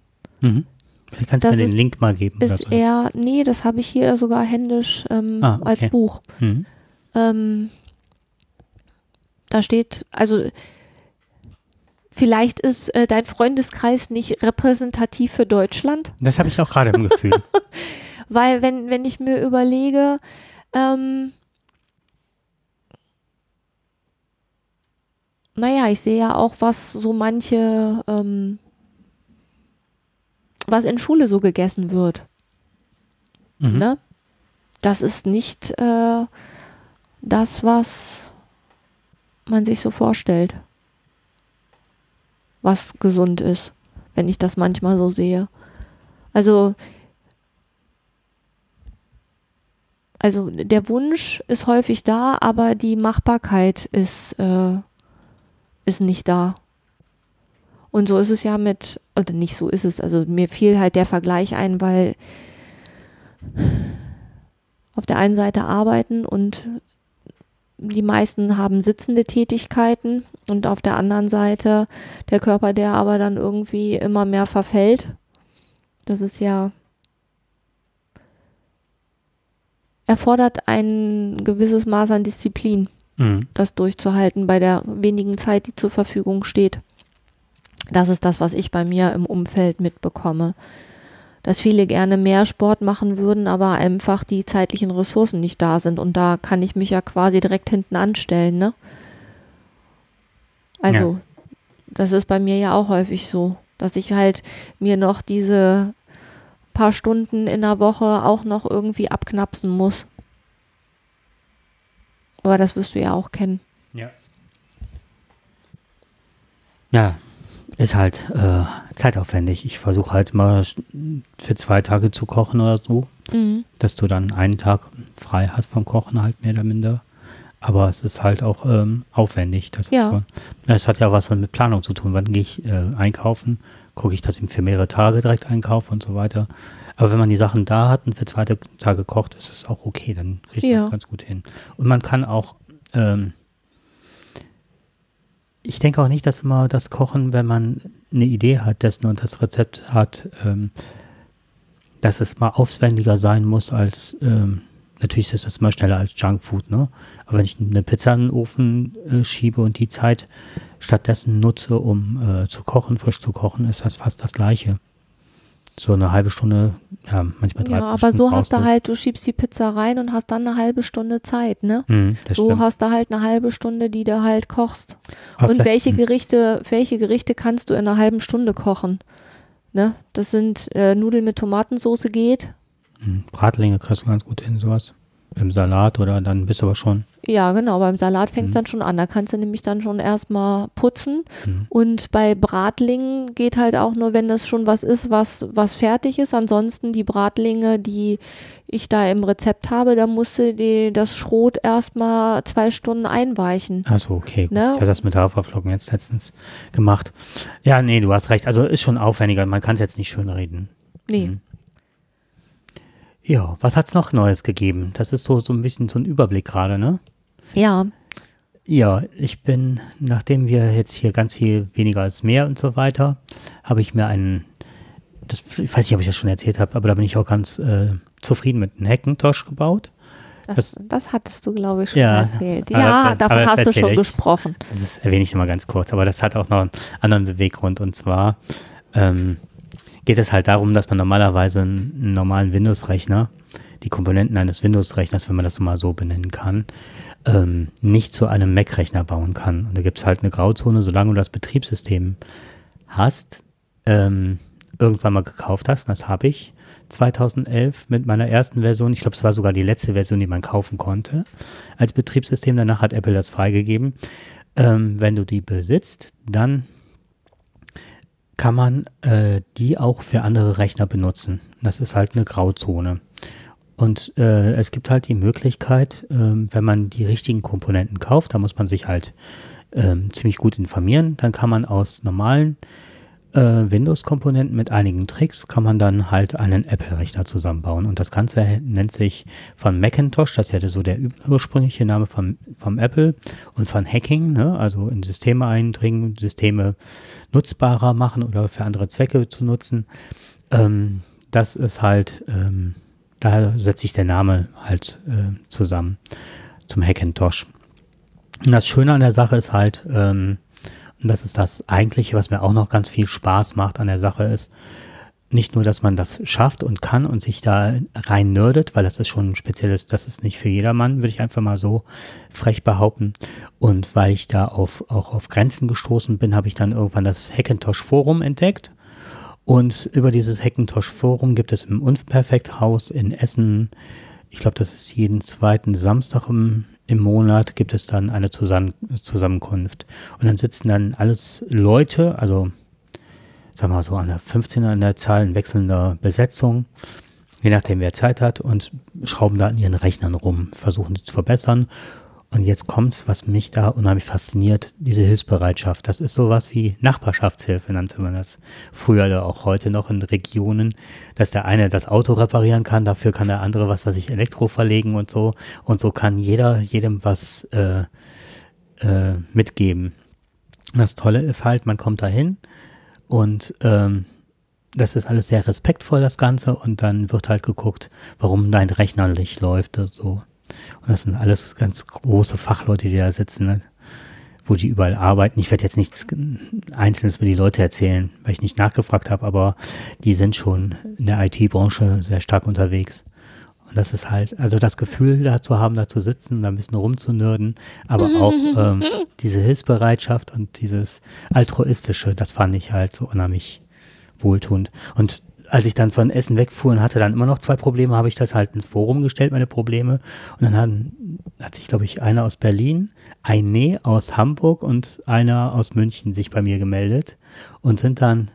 Mhm. Vielleicht kannst du mir den Link mal geben. oder Ist so. eher, nee, das habe ich hier sogar händisch ähm, Ah, okay. als Buch. Mhm. Ähm, da steht, also vielleicht ist äh, dein Freundeskreis nicht repräsentativ für Deutschland, Das habe ich auch gerade im Gefühl. weil wenn, wenn ich mir überlege, ähm, naja, ich sehe ja auch, was so manche, ähm, was in Schule so gegessen wird. Mhm. Ne? Das ist nicht äh, das, was man sich so vorstellt, was gesund ist, wenn ich das manchmal so sehe. Also, also der Wunsch ist häufig da, aber die Machbarkeit ist, äh, ist nicht da. Und so ist es ja mit, oder nicht so ist es, also mir fiel halt der Vergleich ein, weil auf der einen Seite arbeiten und die meisten haben sitzende Tätigkeiten und auf der anderen Seite der Körper, der aber dann irgendwie immer mehr verfällt. Das ist ja erfordert ein gewisses Maß an Disziplin, Mhm. das durchzuhalten bei der wenigen Zeit, die zur Verfügung steht. Das ist das, was ich bei mir im Umfeld mitbekomme. Dass viele gerne mehr Sport machen würden, aber einfach die zeitlichen Ressourcen nicht da sind. Und da kann ich mich ja quasi direkt hinten anstellen, ne? Also, Ja. das ist bei mir ja auch häufig so, dass ich halt mir noch diese paar Stunden in der Woche auch noch irgendwie abknapsen muss. Aber das wirst du ja auch kennen. Ja. Ja, ist halt äh, zeitaufwendig. Ich versuche halt mal für zwei Tage zu kochen oder so, Mhm. dass du dann einen Tag frei hast vom Kochen halt mehr oder minder. Aber es ist halt auch ähm, aufwendig. Das Ja. Schon, es hat ja was mit Planung zu tun. Wann gehe ich äh, einkaufen? Gucke ich, dass ich für mehrere Tage direkt einkaufe und so weiter. Aber wenn man die Sachen da hat und für zwei Tage kocht, ist es auch okay. Dann kriegt man Ja. es ganz gut hin. Und man kann auch ähm, ich denke auch nicht, dass immer das Kochen, wenn man eine Idee hat dessen und das Rezept hat, ähm, dass es mal aufwendiger sein muss als, ähm, natürlich ist das immer schneller als Junkfood, ne? Aber wenn ich eine Pizza in den Ofen äh, schiebe und die Zeit stattdessen nutze, um äh, zu kochen, frisch zu kochen, ist das fast das Gleiche. So eine halbe Stunde, ja, manchmal 13 Ja, aber Stunden so hast du halt, du schiebst die Pizza rein und hast dann eine halbe Stunde Zeit, ne? Mhm, So stimmt. hast du halt eine halbe Stunde, die du halt kochst. Aber Und welche. Gerichte, welche Gerichte kannst du in einer halben Stunde kochen? Ne? Das sind äh, Nudeln mit Tomatensauce geht. Mhm. Bratlinge kriegst du ganz gut hin, sowas. Im Salat oder dann bist du aber schon. Ja, genau, beim Salat fängt es Mhm. dann schon an. Da kannst du nämlich dann schon erstmal putzen. Mhm. Und bei Bratlingen geht halt auch nur, wenn das schon was ist, was, was fertig ist. Ansonsten die Bratlinge, die ich da im Rezept habe, da musst du die, das Schrot erstmal zwei Stunden einweichen. Achso, okay. Gut. Ne? Ich habe das mit Haferflocken jetzt letztens gemacht. Ja, nee, du hast recht. Also ist schon aufwendiger. Man kann es jetzt nicht schön reden. Nee. Mhm. Ja, was hat's noch Neues gegeben? Das ist so, so ein bisschen so ein Überblick gerade, ne? Ja, Ja, ich bin, nachdem wir jetzt hier ganz viel weniger als mehr und so weiter, habe ich mir einen, das, ich weiß nicht, ob ich das schon erzählt habe, aber da bin ich auch ganz äh, zufrieden mit einem Hackintosh gebaut. das, Das- das hattest du, glaube ich, schon Ja, erzählt. Ja, das- davon hast du schon ich. gesprochen. Das erwähne ich nochmal ganz kurz, aber das hat auch noch einen anderen Beweggrund und zwar ähm, geht es halt darum, dass man normalerweise einen, normalen Windows-Rechner, die Komponenten eines Windows-Rechners, wenn man das mal so benennen kann, ähm, nicht zu einem Mac-Rechner bauen kann. Und da gibt es halt eine Grauzone, solange du das Betriebssystem hast, ähm, irgendwann mal gekauft hast, und das habe ich 2011 mit meiner ersten Version, ich glaube, es war sogar die letzte Version, die man kaufen konnte, als Betriebssystem. Danach hat Apple das freigegeben. Ähm, wenn du die besitzt, dann kann man äh, die auch für andere Rechner benutzen. Das ist halt eine Grauzone. Und äh, es gibt halt die Möglichkeit, ähm, wenn man die richtigen Komponenten kauft, da muss man sich halt ähm, ziemlich gut informieren, dann kann man aus normalen äh, Windows-Komponenten mit einigen Tricks, kann man dann halt einen Apple-Rechner zusammenbauen. Und das Ganze nennt sich von Macintosh, das ja so der ursprüngliche Name vom, vom Apple und von Hacking, ne? also in Systeme eindringen, Systeme nutzbarer machen oder für andere Zwecke zu nutzen. Ähm, das ist halt, ähm, da setzt sich der Name halt äh, zusammen zum Hackintosh. Und das Schöne an der Sache ist halt, ähm, und das ist das eigentliche, was mir auch noch ganz viel Spaß macht an der Sache ist, nicht nur, dass man das schafft und kann und sich da rein nerdet, weil das ist schon ein spezielles, das ist nicht für jedermann, würde ich einfach mal so frech behaupten. Und weil ich da auf, auch auf Grenzen gestoßen bin, habe ich dann irgendwann das Hackintosh Forum entdeckt. Und über dieses Hackintosh Forum gibt es im Unperfekt-Haus in Essen, ich glaube, das ist jeden zweiten Samstag im, im Monat, gibt es dann eine Zusammen Zusammenkunft. Und dann sitzen dann alles Leute, also sagen wir mal so an der 15er an der Zahl in wechselnder Besetzung, je nachdem wer Zeit hat und schrauben da an ihren Rechnern rum, versuchen sie zu verbessern. Und jetzt kommt's, was mich da unheimlich fasziniert, diese Hilfsbereitschaft. Das ist sowas wie Nachbarschaftshilfe, nannte man das früher oder auch heute noch in Regionen, dass der eine das Auto reparieren kann, dafür kann der andere was, was ich Elektro verlegen und so. Und so kann jeder jedem was äh, äh, mitgeben. Und das Tolle ist halt, man kommt da hin und ähm, das ist alles sehr respektvoll, das Ganze, und dann wird halt geguckt, warum dein Rechner nicht läuft. So. Und das sind alles ganz große Fachleute, die da sitzen, ne? wo die überall arbeiten. Ich werde jetzt nichts Einzelnes über die Leute erzählen, weil ich nicht nachgefragt habe, aber die sind schon in der IT-Branche sehr stark unterwegs. Das ist halt, also das Gefühl da zu haben, da zu sitzen, da ein bisschen rumzunörden, aber auch ähm, diese Hilfsbereitschaft und dieses Altruistische, das fand ich halt so unheimlich wohltuend. Und als ich dann von Essen wegfuhr und hatte dann immer noch zwei Probleme, habe ich das halt ins Forum gestellt, meine Probleme. Und dann haben, hat sich, glaube ich, einer aus Berlin, eine aus Hamburg und einer aus München sich bei mir gemeldet und sind dann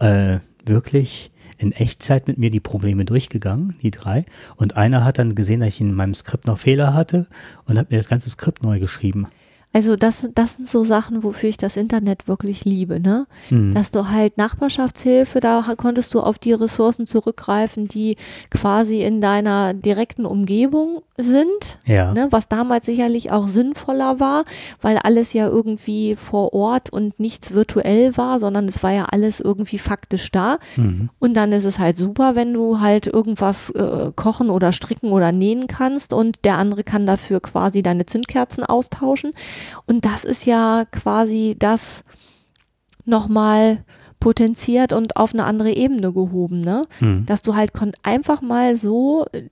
äh, wirklich in Echtzeit mit mir die Probleme durchgegangen, die drei. Und einer hat dann gesehen, dass ich in meinem Skript noch Fehler hatte und hat mir das ganze Skript neu geschrieben. Also das, das sind so Sachen, wofür ich das Internet wirklich liebe, ne? Mhm. Dass du halt Nachbarschaftshilfe, da konntest du auf die Ressourcen zurückgreifen, die quasi in deiner direkten Umgebung sind, Ja. ne? was damals sicherlich auch sinnvoller war, weil alles ja irgendwie vor Ort und nichts virtuell war, sondern es war ja alles irgendwie faktisch da. Mhm. Und dann ist es halt super, wenn du halt irgendwas äh, kochen oder stricken oder nähen kannst und der andere kann dafür quasi deine Zündkerzen austauschen. Und das ist ja quasi das nochmal potenziert und auf eine andere Ebene gehoben, ne? Mhm. Dass du halt einfach mal so äh,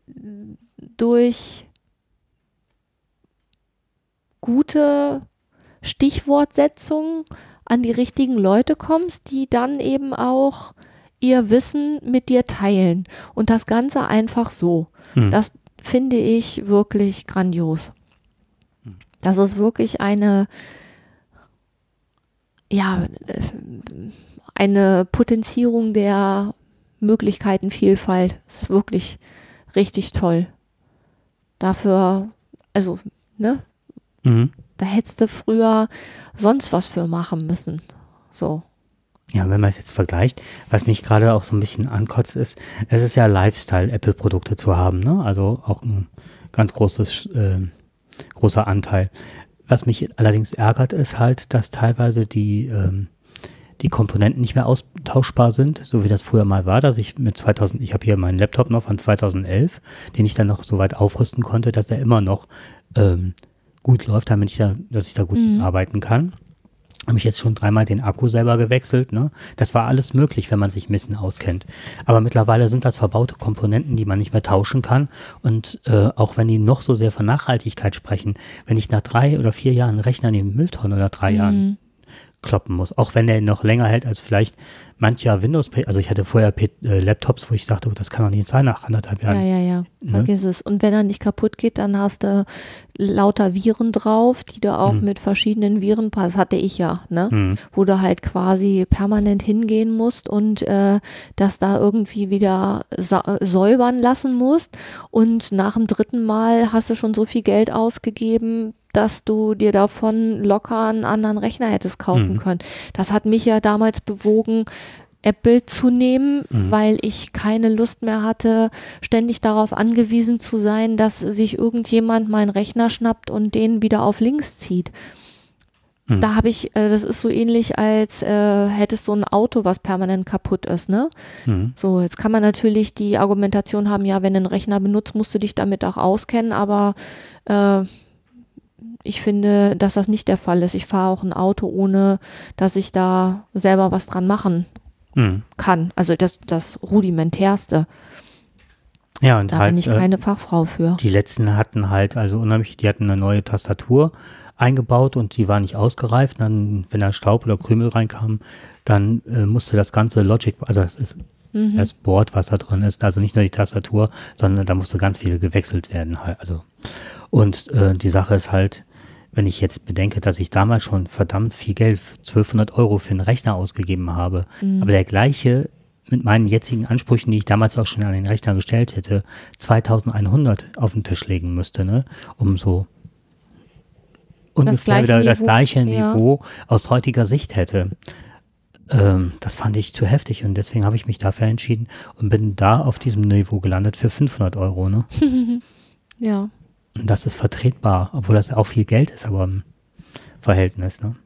durch gute Stichwortsetzung an die richtigen Leute kommst, die dann eben auch ihr Wissen mit dir teilen. Und das Ganze einfach so. Mhm. Das finde ich wirklich grandios. Das ist wirklich eine, ja, eine Potenzierung der Möglichkeitenvielfalt. Das ist wirklich richtig toll. Dafür, also, ne, Mhm. da hättest du früher sonst was für machen müssen. So. Ja, wenn man es jetzt vergleicht, was mich gerade auch so ein bisschen ankotzt, ist, es ist ja Lifestyle, Apple-Produkte zu haben, ne? Also auch ein ganz großes, äh, großer Anteil. Was mich allerdings ärgert, ist halt, dass teilweise die, ähm, die Komponenten nicht mehr austauschbar sind, so wie das früher mal war, dass ich mit 2000, ich habe hier meinen Laptop noch von 2011, den ich dann noch so weit aufrüsten konnte, dass er immer noch ähm, gut läuft, damit ich da, dass ich da gut Mhm. arbeiten kann. Habe ich jetzt schon dreimal den Akku selber gewechselt. Ne? Das war alles möglich, wenn man sich ein bisschen auskennt. Aber mittlerweile sind das verbaute Komponenten, die man nicht mehr tauschen kann. Und äh, auch wenn die noch so sehr von Nachhaltigkeit sprechen, wenn ich nach drei oder vier Jahren Rechner neben Mülltonne oder drei Jahren Mhm. Kloppen muss, auch wenn der noch länger hält als vielleicht mancher Windows, also ich hatte vorher P äh, Laptops, wo ich dachte, oh, das kann doch nicht sein nach anderthalb Ja, Jahren. ja, ja. Ne? Vergiss es. Und wenn er nicht kaputt geht, dann hast du lauter Viren drauf, die du auch Mhm. mit verschiedenen Viren, das hatte ich ja, ne? Hm. Wo du halt quasi permanent hingehen musst und äh, das da irgendwie wieder säubern lassen musst. Und nach dem dritten Mal hast du schon so viel Geld ausgegeben, dass du dir davon locker einen anderen Rechner hättest kaufen Mhm. können. Das hat mich ja damals bewogen, Apple zu nehmen, Mhm. weil ich keine Lust mehr hatte, ständig darauf angewiesen zu sein, dass sich irgendjemand meinen Rechner schnappt und den wieder auf links zieht. Mhm. Da habe ich, äh, das ist so ähnlich, als äh, hättest du ein Auto, was permanent kaputt ist, ne? Hm. So, jetzt kann man natürlich die Argumentation haben, ja, wenn du einen Rechner benutzt, musst du dich damit auch auskennen, aber äh, ich finde, dass das nicht der Fall ist. Ich fahre auch ein Auto, ohne dass ich da selber was dran machen Hm. kann. Also das, das rudimentärste. Ja, und Da halt bin ich äh, keine Fachfrau für. Die letzten hatten halt, also unheimlich, die hatten eine neue Tastatur eingebaut und die war nicht ausgereift. Dann, wenn da Staub oder Krümel reinkam, dann äh, musste das ganze Logic, also das ist Mhm. das Board, was da drin ist, also nicht nur die Tastatur, sondern da musste ganz viel gewechselt werden. halt. Also und äh, die Sache ist halt, wenn ich jetzt bedenke, dass ich damals schon verdammt viel Geld, 1200 Euro für einen Rechner ausgegeben habe, Mhm. aber der gleiche mit meinen jetzigen Ansprüchen, die ich damals auch schon an den Rechner gestellt hätte, 2100 auf den Tisch legen müsste, ne, um so ungefähr gleiche wieder das Niveau, gleiche ja. Niveau aus heutiger Sicht hätte. Ähm, das fand ich zu heftig und deswegen habe ich mich dafür entschieden und bin da auf diesem Niveau gelandet für 500 Euro. Ne? Ja. Und das ist vertretbar, obwohl das auch viel Geld ist, aber im Verhältnis. Ne?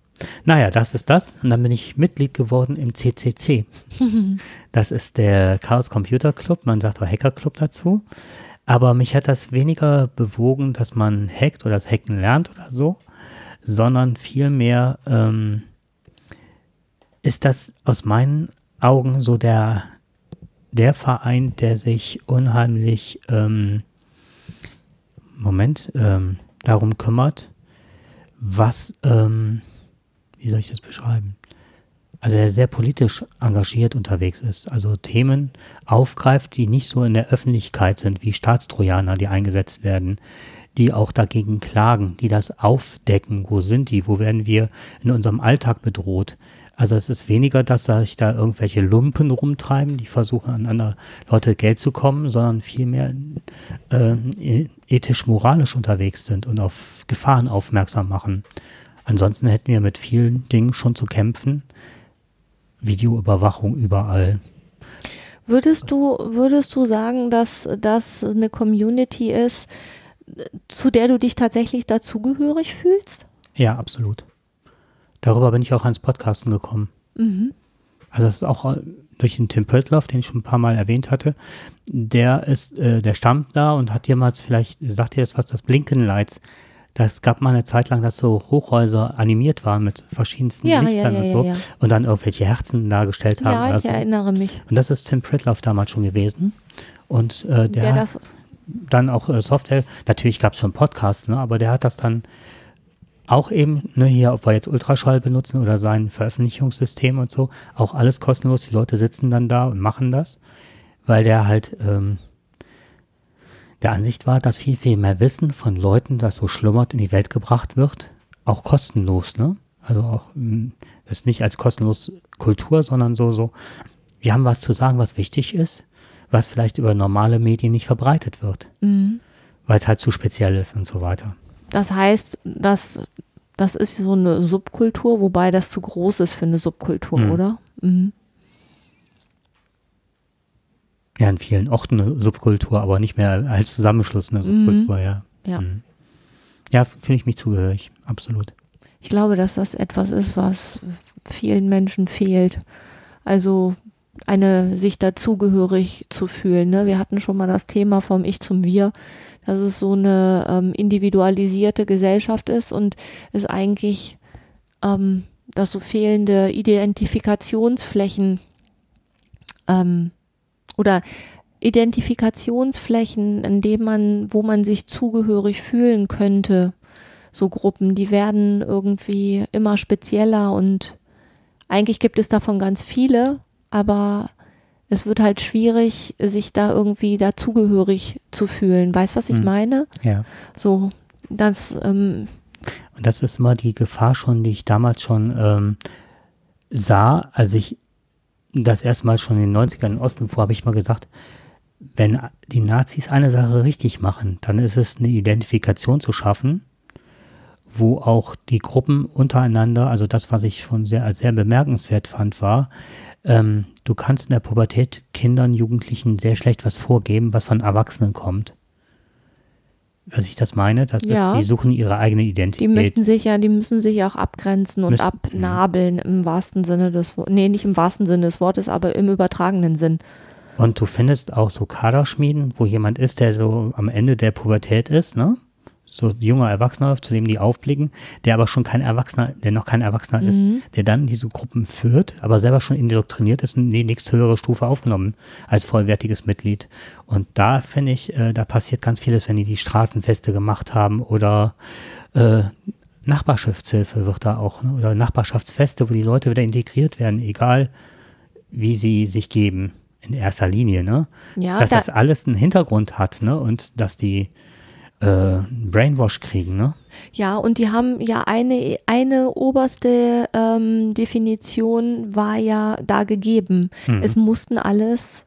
Naja, das ist das. Und dann bin ich Mitglied geworden im CCC. das ist der Chaos Computer Club. Man sagt auch Hacker Club dazu. Aber mich hat das weniger bewogen, dass man hackt oder das Hacken lernt oder so, sondern vielmehr ähm, ist das aus meinen Augen so der, der Verein, der sich unheimlich, ähm, Moment, ähm, darum kümmert, was, ähm, wie soll ich das beschreiben? Also er sehr politisch engagiert unterwegs ist, also Themen aufgreift, die nicht so in der Öffentlichkeit sind, wie Staatstrojaner, die eingesetzt werden, die auch dagegen klagen, die das aufdecken, wo sind die, wo werden wir in unserem Alltag bedroht. Also es ist weniger, dass sich da irgendwelche Lumpen rumtreiben, die versuchen an andere Leute Geld zu kommen, sondern vielmehr äh, ethisch-moralisch unterwegs sind und auf Gefahren aufmerksam machen. Ansonsten hätten wir mit vielen Dingen schon zu kämpfen. Videoüberwachung überall. Würdest du, würdest du sagen, dass das eine Community ist, zu der du dich tatsächlich dazugehörig fühlst? Ja, absolut. Darüber bin ich auch ans Podcasten gekommen. Also das ist auch äh, durch den Tim Pöttloff, den ich schon ein paar Mal erwähnt hatte. Der ist, äh, der stammt da und hat jemals vielleicht, sagt ihr das was, das Blinkenlights. Das gab mal eine Zeit lang, dass so Hochhäuser animiert waren mit verschiedensten Ja, Lichtern ja, und ja, so ja. und dann irgendwelche Herzen dargestellt haben. Ja, ich so. erinnere mich. Und das ist Tim Pritloff damals schon gewesen. Und äh, der, Der hat dann auch äh, Software, natürlich gab es schon Podcasts, ne, aber der hat das dann auch eben, ne, hier, ob wir jetzt Ultraschall benutzen oder sein Veröffentlichungssystem und so, auch alles kostenlos. Die Leute sitzen dann da und machen das, weil der halt ähm, der Ansicht war, dass viel, viel mehr Wissen von Leuten, das so schlummert, in die Welt gebracht wird, auch kostenlos, ne? Also auch, das ist nicht als kostenlos Kultur, sondern so, so, wir haben was zu sagen, was wichtig ist, was vielleicht über normale Medien nicht verbreitet wird, Mhm. weil es halt zu speziell ist und so weiter. Das heißt, dass das ist so eine Subkultur, wobei das zu groß ist für eine Subkultur, Mhm. oder? Mhm. Ja, in vielen Orten eine Subkultur, aber nicht mehr als Zusammenschluss eine Subkultur, ja. Ja. Mhm. Ja, fühle ich mich zugehörig, absolut. Ich glaube, dass das etwas ist, was vielen Menschen fehlt. Also eine sich dazugehörig zu fühlen. Ne? Wir hatten schon mal das Thema vom Ich zum Wir, dass es so eine ähm, individualisierte Gesellschaft ist und es eigentlich, ähm, dass so fehlende Identifikationsflächen ähm, oder Identifikationsflächen, in denen man, wo man sich zugehörig fühlen könnte, so Gruppen, die werden irgendwie immer spezieller und eigentlich gibt es davon ganz viele, aber es wird halt schwierig, sich da irgendwie dazugehörig zu fühlen. Weißt was ich Hm. meine? Ja. So, das, ähm, Und das ist immer die Gefahr schon, die ich damals schon ähm, sah, als ich das erste Mal schon in den 90ern im Osten fuhr, habe ich mal gesagt, wenn die Nazis eine Sache richtig machen, dann ist es eine Identifikation zu schaffen, wo auch die Gruppen untereinander, also das, was ich schon sehr als sehr bemerkenswert fand, war, ähm, du kannst in der Pubertät Kindern, Jugendlichen sehr schlecht was vorgeben, was von Erwachsenen kommt. Was ich das meine, dass Ja. das, die suchen ihre eigene die Identität. möchten sich ja, die müssen sich ja auch abgrenzen und Müssen- abnabeln im wahrsten Sinne des Wortes. Nee, nicht im wahrsten Sinne des Wortes, aber im übertragenen Sinn. Und du findest auch so Kaderschmieden, wo jemand ist, der so am Ende der Pubertät ist, ne? So junger Erwachsener, zu dem die aufblicken, der aber schon kein Erwachsener, der noch kein Erwachsener ist, der dann diese Gruppen führt, aber selber schon indoktriniert ist und in die nächste höhere Stufe aufgenommen als vollwertiges Mitglied. Und da finde ich, äh, da passiert ganz vieles, wenn die die Straßenfeste gemacht haben oder äh, Nachbarschaftshilfe wird da auch, ne? oder Nachbarschaftsfeste, wo die Leute wieder integriert werden, egal wie sie sich geben in erster Linie, ne? Ja, dass da, das alles einen Hintergrund hat, ne? Und dass die äh, Brainwash kriegen, ne? Ja, und die haben ja eine, eine oberste ähm, Definition war ja da gegeben. Mhm. Es mussten alles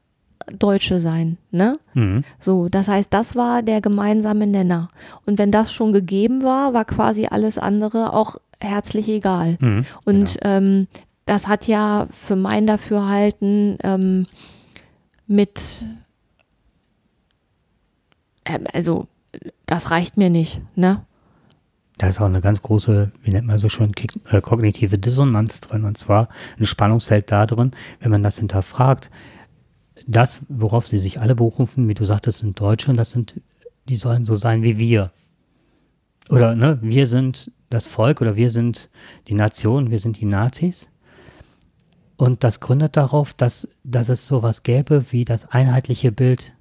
Deutsche sein, ne? Mhm. So, das heißt, das war der gemeinsame Nenner. Und wenn das schon gegeben war, war quasi alles andere auch herzlich egal. Mhm. Und ähm, das hat ja für mein Dafürhalten ähm, mit, ähm, also das reicht mir nicht, ne? Da ist auch eine ganz große, wie nennt man so schön, äh, kognitive Dissonanz drin. Und zwar ein Spannungsfeld da drin, wenn man das hinterfragt. Das, worauf sie sich alle berufen, wie du sagtest, sind Deutsche und das sind, die sollen so sein wie wir. Oder, ne, wir sind das Volk oder wir sind die Nation, wir sind die Nazis. Und das gründet darauf, dass, dass es sowas gäbe wie das einheitliche Bild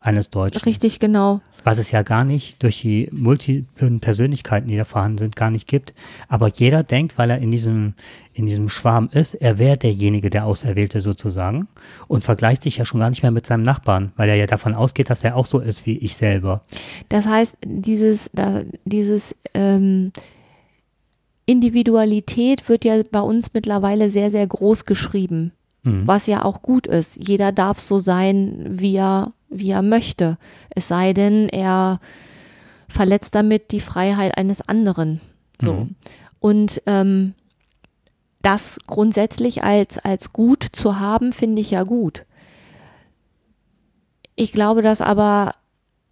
eines Deutschen. Richtig, genau. Was es ja gar nicht durch die multiplen Persönlichkeiten, die da vorhanden sind, gar nicht gibt. Aber jeder denkt, weil er in diesem, in diesem Schwarm ist, er wäre derjenige, der Auserwählte sozusagen und vergleicht sich ja schon gar nicht mehr mit seinem Nachbarn, weil er ja davon ausgeht, dass er auch so ist wie ich selber. Das heißt, dieses, dieses ähm, Individualität wird ja bei uns mittlerweile sehr, sehr groß geschrieben, Mhm. was ja auch gut ist. Jeder darf so sein, wie er, wie er möchte. Es sei denn, er verletzt damit die Freiheit eines anderen. So. Mhm. Und ähm, das grundsätzlich als, als gut zu haben, finde ich ja gut. Ich glaube, dass aber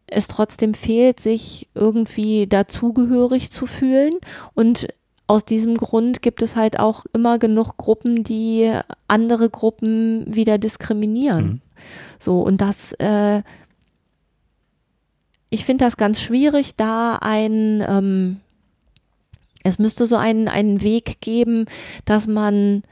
es trotzdem fehlt, sich irgendwie dazugehörig zu fühlen. Und aus diesem Grund gibt es halt auch immer genug Gruppen, die andere Gruppen wieder diskriminieren. Mhm. So, und das, äh, ich finde das ganz schwierig, da ein, ähm, es müsste so einen, einen Weg geben, dass man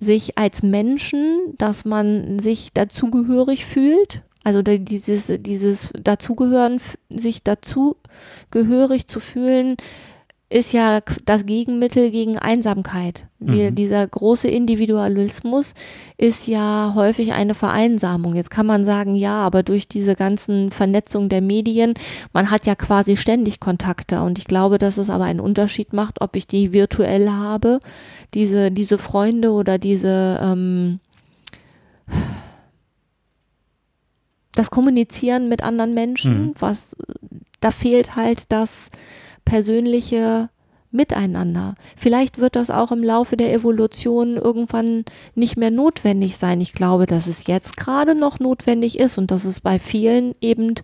sich als Menschen, dass man sich dazugehörig fühlt. Also dieses, dieses Dazugehören, sich dazugehörig zu fühlen, ist ja das Gegenmittel gegen Einsamkeit. Wir, Mhm. Dieser große Individualismus ist ja häufig eine Vereinsamung. Jetzt kann man sagen, ja, aber durch diese ganzen Vernetzung der Medien, man hat ja quasi ständig Kontakte. Und ich glaube, dass es aber einen Unterschied macht, ob ich die virtuell habe, diese, diese Freunde oder diese, ähm, das Kommunizieren mit anderen Menschen, Mhm. was, da fehlt halt das persönliche Miteinander. Vielleicht wird das auch im Laufe der Evolution irgendwann nicht mehr notwendig sein. Ich glaube, dass es jetzt gerade noch notwendig ist und dass es bei vielen eben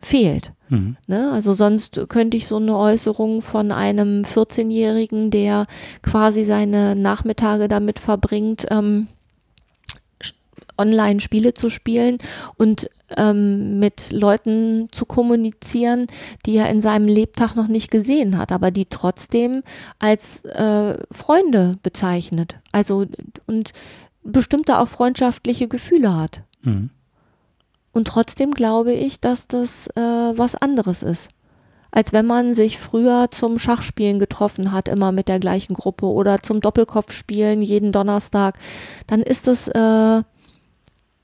fehlt. Mhm. Ne? Also sonst könnte ich so eine Äußerung von einem 14-Jährigen, der quasi seine Nachmittage damit verbringt, ähm, Online-Spiele zu spielen und ähm, mit Leuten zu kommunizieren, die er in seinem Lebtag noch nicht gesehen hat, aber die trotzdem als äh, Freunde bezeichnet. Also und bestimmte auch freundschaftliche Gefühle hat. Mhm. Und trotzdem glaube ich, dass das äh, was anderes ist. Als wenn man sich früher zum Schachspielen getroffen hat, immer mit der gleichen Gruppe oder zum Doppelkopfspielen jeden Donnerstag. Dann ist das, äh,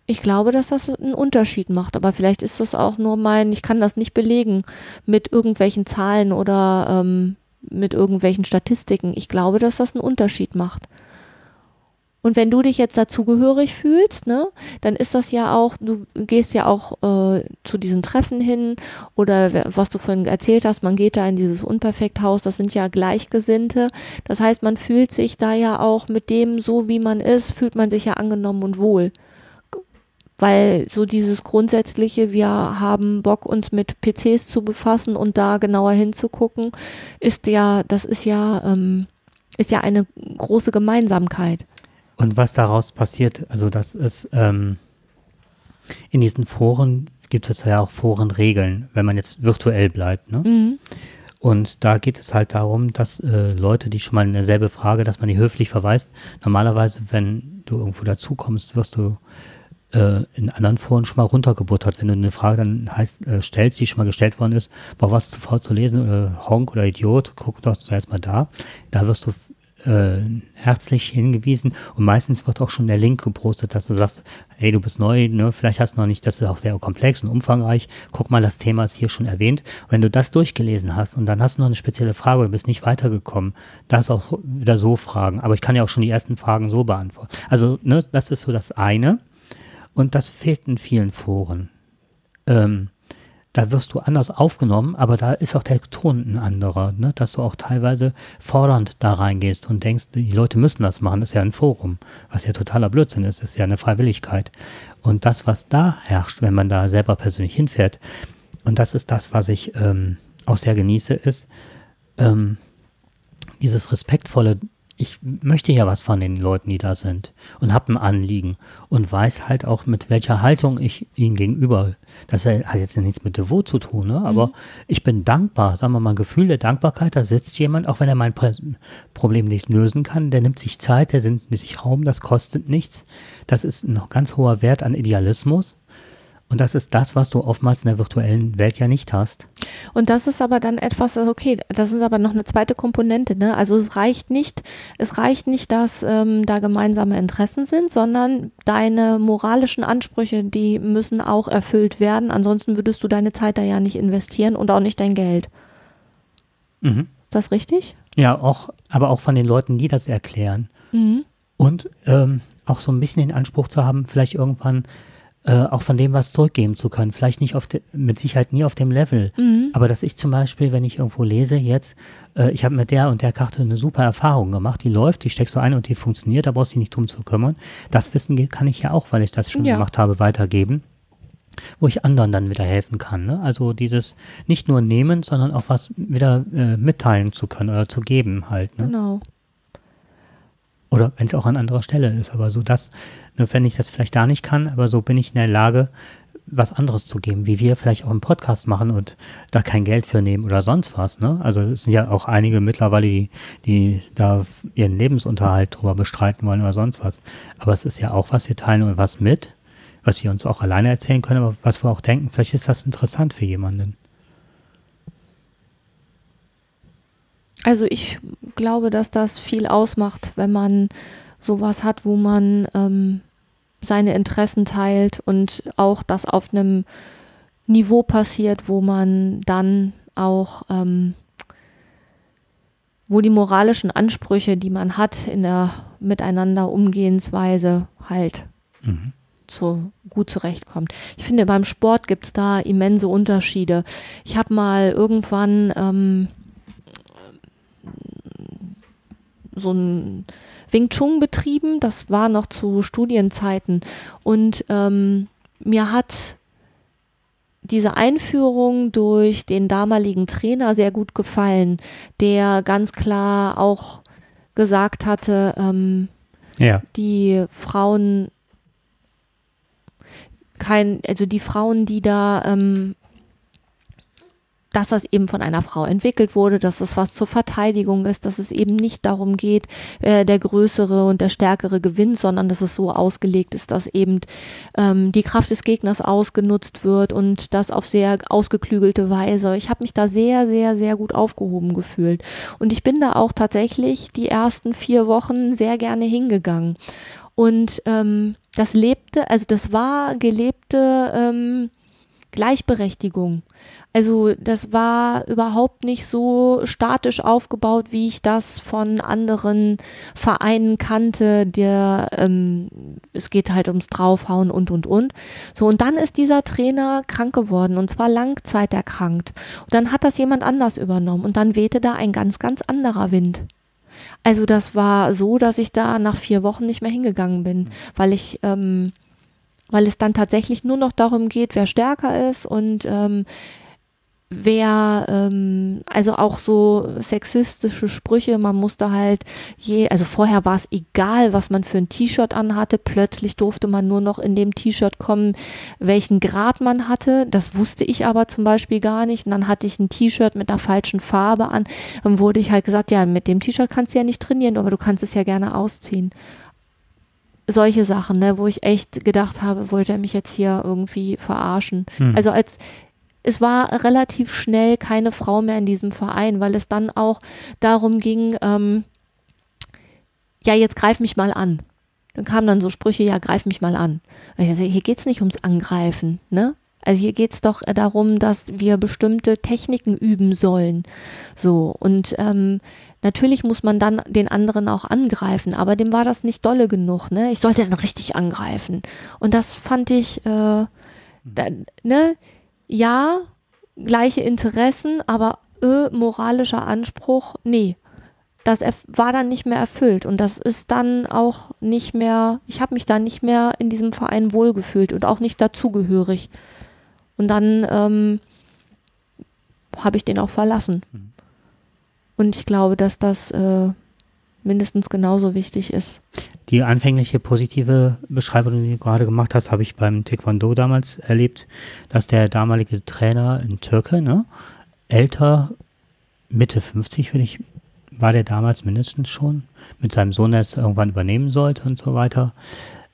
ich glaube, dass das einen Unterschied macht. Aber vielleicht ist das auch nur mein, ich kann das nicht belegen mit irgendwelchen Zahlen oder ähm, mit irgendwelchen Statistiken. Ich glaube, dass das einen Unterschied macht. Und wenn du dich jetzt dazugehörig fühlst, ne, dann ist das ja auch, du gehst ja auch äh, zu diesen Treffen hin oder was du vorhin erzählt hast, man geht da in dieses Unperfekthaus, das sind ja Gleichgesinnte. Das heißt, man fühlt sich da ja auch mit dem, so wie man ist, fühlt man sich ja angenommen und wohl. Weil so dieses grundsätzliche, wir haben Bock, uns mit PCs zu befassen und da genauer hinzugucken, ist ja, das ist ja, ähm, ist ja eine große Gemeinsamkeit. Und was daraus passiert, also das ist, ähm, in diesen Foren gibt es ja auch Forenregeln, wenn man jetzt virtuell bleibt. Ne? Mhm. Und da geht es halt darum, dass äh, Leute, die schon mal eine selbe Frage, dass man die höflich verweist. Normalerweise, wenn du irgendwo dazukommst, wirst du äh, in anderen Foren schon mal runtergebuttert. Wenn du eine Frage dann heißt, äh, stellst, die schon mal gestellt worden ist, boah, was zu faul zu lesen, oder Honk oder Idiot, guck doch zuerst mal da. Da wirst du äh, herzlich hingewiesen und meistens wird auch schon der Link gepostet, dass du sagst, hey, du bist neu, ne, vielleicht hast du noch nicht, das ist auch sehr komplex und umfangreich, guck mal, das Thema ist hier schon erwähnt. Wenn du das durchgelesen hast und dann hast du noch eine spezielle Frage oder bist nicht weitergekommen, darfst auch wieder so fragen, aber ich kann ja auch schon die ersten Fragen so beantworten. Also, ne, das ist so das eine. Und das fehlt in vielen Foren. Ähm, da wirst du anders aufgenommen, aber da ist auch der Ton ein anderer, ne? dass du auch teilweise fordernd da reingehst und denkst, die Leute müssen das machen, das ist ja ein Forum, was ja totaler Blödsinn ist, das ist ja eine Freiwilligkeit. Und das, was da herrscht, wenn man da selber persönlich hinfährt, und das ist das, was ich ähm, auch sehr genieße, ist ähm, dieses respektvolle ich möchte ja was von den Leuten, die da sind und habe ein Anliegen und weiß halt auch, mit welcher Haltung ich ihnen gegenüber, das hat jetzt nichts mit Devot zu tun, ne? aber mhm. ich bin dankbar, sagen wir mal, ein Gefühl der Dankbarkeit, da sitzt jemand, auch wenn er mein Problem nicht lösen kann, der nimmt sich Zeit, der nimmt sich Raum, das kostet nichts, das ist ein ganz hoher Wert an Idealismus und das ist das, was du oftmals in der virtuellen Welt ja nicht hast. Und das ist aber dann etwas, also okay, das ist aber noch eine zweite Komponente, ne? Also es reicht nicht, es reicht nicht, dass ähm, da gemeinsame Interessen sind, sondern deine moralischen Ansprüche, die müssen auch erfüllt werden. Ansonsten würdest du deine Zeit da ja nicht investieren und auch nicht dein Geld. Mhm. Ist das richtig? Ja, auch, aber auch von den Leuten, die das erklären. Mhm. Und ähm, auch so ein bisschen den Anspruch zu haben, vielleicht irgendwann äh, auch von dem was zurückgeben zu können. Vielleicht nicht auf de, mit Sicherheit nie auf dem Level, mhm. aber dass ich zum Beispiel, wenn ich irgendwo lese jetzt, äh, ich habe mit der und der Karte eine super Erfahrung gemacht, die läuft, die steckst du ein und die funktioniert, da brauchst du dich nicht drum zu kümmern. Das Wissen kann ich ja auch, weil ich das schon ja. gemacht habe, weitergeben wo ich anderen dann wieder helfen kann. Ne? Also dieses nicht nur nehmen, sondern auch was wieder äh, mitteilen zu können oder zu geben halt. Ne? Genau. Oder wenn es auch an anderer Stelle ist. Aber so das, ne, wenn ich das vielleicht da nicht kann, aber so bin ich in der Lage, was anderes zu geben, wie wir vielleicht auch einen Podcast machen und da kein Geld für nehmen oder sonst was. Ne? Also es sind ja auch einige mittlerweile, die, die da ihren Lebensunterhalt drüber bestreiten wollen oder sonst was. Aber es ist ja auch was, wir teilen und was mit, was wir uns auch alleine erzählen können, aber was wir auch denken, vielleicht ist das interessant für jemanden. Also ich glaube, dass das viel ausmacht, wenn man sowas hat, wo man ähm, seine Interessen teilt und auch das auf einem Niveau passiert, wo man dann auch, ähm, wo die moralischen Ansprüche, die man hat in der Miteinander Umgehensweise halt mhm. zu, gut zurechtkommt. Ich finde, beim Sport gibt es da immense Unterschiede. Ich habe mal irgendwann ähm, so ein Wing Chun betrieben. Das war noch zu Studienzeiten. Und ähm, mir hat diese Einführung durch den damaligen Trainer sehr gut gefallen, der ganz klar auch gesagt hatte, ähm, ja. die Frauen kein, also die Frauen, die da ähm, dass das eben von einer Frau entwickelt wurde, dass es was zur Verteidigung ist, dass es eben nicht darum geht, äh, der Größere und der Stärkere gewinnt, sondern dass es so ausgelegt ist, dass eben ähm, die Kraft des Gegners ausgenutzt wird und das auf sehr ausgeklügelte Weise. Ich habe mich da sehr, sehr, sehr gut aufgehoben gefühlt. Und ich bin da auch tatsächlich die ersten vier Wochen sehr gerne hingegangen. Und ähm, das lebte, also das war gelebte ähm, Gleichberechtigung. Also das war überhaupt nicht so statisch aufgebaut, wie ich das von anderen Vereinen kannte. Der, ähm, es geht halt ums Draufhauen und und und. So und dann ist dieser Trainer krank geworden und zwar langzeiterkrankt. Und dann hat das jemand anders übernommen und dann wehte da ein ganz ganz anderer Wind. Also das war so, dass ich da nach vier Wochen nicht mehr hingegangen bin, weil ich ähm, weil es dann tatsächlich nur noch darum geht, wer stärker ist und ähm, wer, ähm, also auch so sexistische Sprüche, man musste halt je, also vorher war es egal, was man für ein T-Shirt anhatte, plötzlich durfte man nur noch in dem T-Shirt kommen, welchen Grad man hatte, das wusste ich aber zum Beispiel gar nicht und dann hatte ich ein T-Shirt mit einer falschen Farbe an, dann wurde ich halt gesagt, ja, mit dem T-Shirt kannst du ja nicht trainieren, aber du kannst es ja gerne ausziehen solche Sachen, ne, wo ich echt gedacht habe, wollte er mich jetzt hier irgendwie verarschen. Hm. Also als es war relativ schnell keine Frau mehr in diesem Verein, weil es dann auch darum ging, ähm, ja, jetzt greif mich mal an. Dann kamen dann so Sprüche, ja, greif mich mal an. Also hier geht es nicht ums Angreifen, ne? Also hier geht es doch äh, darum, dass wir bestimmte Techniken üben sollen. So, und ähm, natürlich muss man dann den anderen auch angreifen, aber dem war das nicht dolle genug, ne? Ich sollte dann richtig angreifen. Und das fand ich, äh, da, ne? Ja, gleiche Interessen, aber äh, moralischer Anspruch, nee. Das war dann nicht mehr erfüllt und das ist dann auch nicht mehr, ich habe mich da nicht mehr in diesem Verein wohlgefühlt und auch nicht dazugehörig. Und dann ähm, habe ich den auch verlassen. Und ich glaube, dass das äh, mindestens genauso wichtig ist. Die anfängliche positive Beschreibung, die du gerade gemacht hast, habe ich beim Taekwondo damals erlebt, dass der damalige Trainer, ein Türke, ne, älter, Mitte 50, würde ich, war der damals mindestens schon, mit seinem Sohn, der es irgendwann übernehmen sollte und so weiter,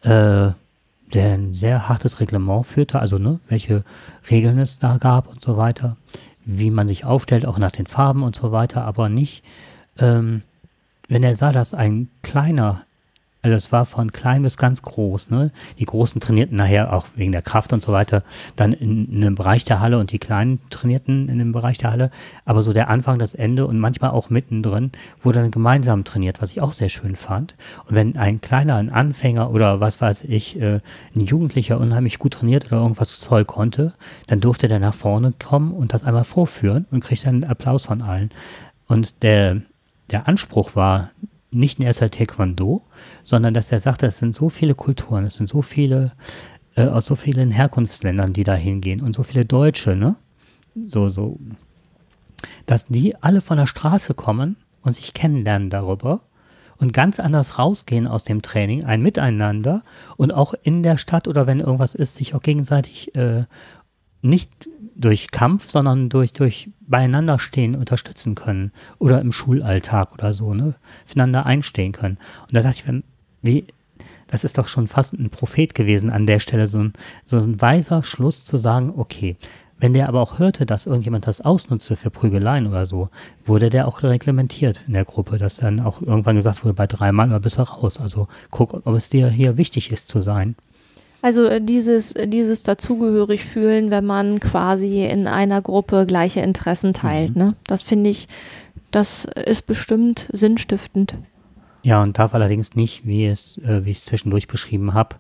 äh, der ein sehr hartes Reglement führte, also ne, welche Regeln es da gab und so weiter, wie man sich aufstellt, auch nach den Farben und so weiter, aber nicht, ähm, wenn er sah, dass ein kleiner, also es war von klein bis ganz groß, ne? Die Großen trainierten nachher auch wegen der Kraft und so weiter dann in, in einem Bereich der Halle und die Kleinen trainierten in einem Bereich der Halle. Aber so der Anfang, das Ende und manchmal auch mittendrin wurde dann gemeinsam trainiert, was ich auch sehr schön fand. Und wenn ein kleiner, ein Anfänger oder was weiß ich, äh, ein Jugendlicher unheimlich gut trainiert oder irgendwas toll konnte, dann durfte der nach vorne kommen und das einmal vorführen und kriegte dann Applaus von allen. Und der, der Anspruch war nicht in erster Taekwondo, sondern dass er sagte, es sind so viele Kulturen, es sind so viele äh, aus so vielen Herkunftsländern, die da hingehen und so viele Deutsche, ne? So, so, dass die alle von der Straße kommen und sich kennenlernen darüber und ganz anders rausgehen aus dem Training, ein Miteinander und auch in der Stadt oder wenn irgendwas ist, sich auch gegenseitig äh, nicht durch Kampf, sondern durch, durch beieinander stehen, unterstützen können. Oder im Schulalltag oder so, ne? Füreinander einstehen können. Und da dachte ich, wenn, wie, das ist doch schon fast ein Prophet gewesen an der Stelle, so ein, so ein weiser Schluss zu sagen, okay, wenn der aber auch hörte, dass irgendjemand das ausnutzte für Prügeleien oder so, wurde der auch reglementiert in der Gruppe, dass dann auch irgendwann gesagt wurde, bei drei Mann oder bist du raus. Also guck, ob es dir hier wichtig ist zu sein. Also äh, dieses, äh, dieses dazugehörig fühlen, wenn man quasi in einer Gruppe gleiche Interessen teilt. Ne? Das finde ich, das ist bestimmt sinnstiftend. Ja, und darf allerdings nicht, wie es, äh, wie ich es zwischendurch beschrieben habe,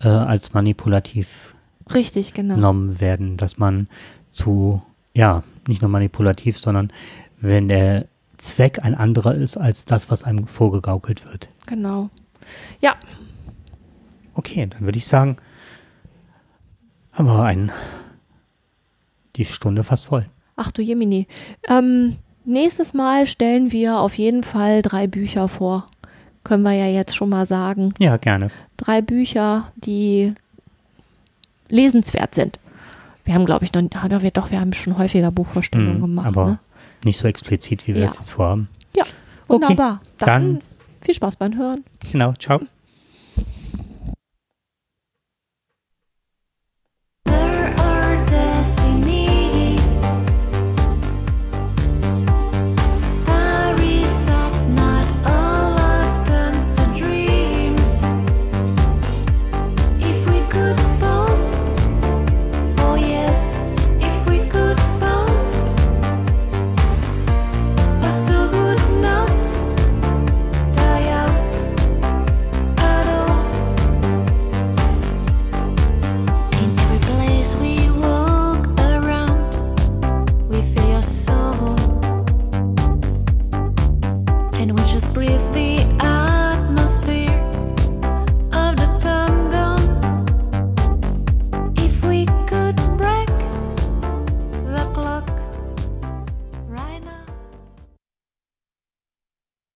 äh, als manipulativ Richtig, genau. genommen werden, dass man zu, ja, nicht nur manipulativ, sondern wenn der Zweck ein anderer ist als das, was einem vorgegaukelt wird. Genau. Ja, Okay, dann würde ich sagen, haben wir einen, die Stunde fast voll. ach du Jemini. Ähm, nächstes Mal stellen wir auf jeden Fall drei Bücher vor. Können wir ja jetzt schon mal sagen. Ja, gerne. Drei Bücher, die lesenswert sind. Wir haben, glaube ich, noch, ah, doch, wir, doch, wir haben schon häufiger Buchvorstellungen Mhm, gemacht. aber ne? nicht so explizit, wie wir Ja. es jetzt vorhaben. Ja, Okay, wunderbar. dann dann- viel Spaß beim Hören. Genau, ciao.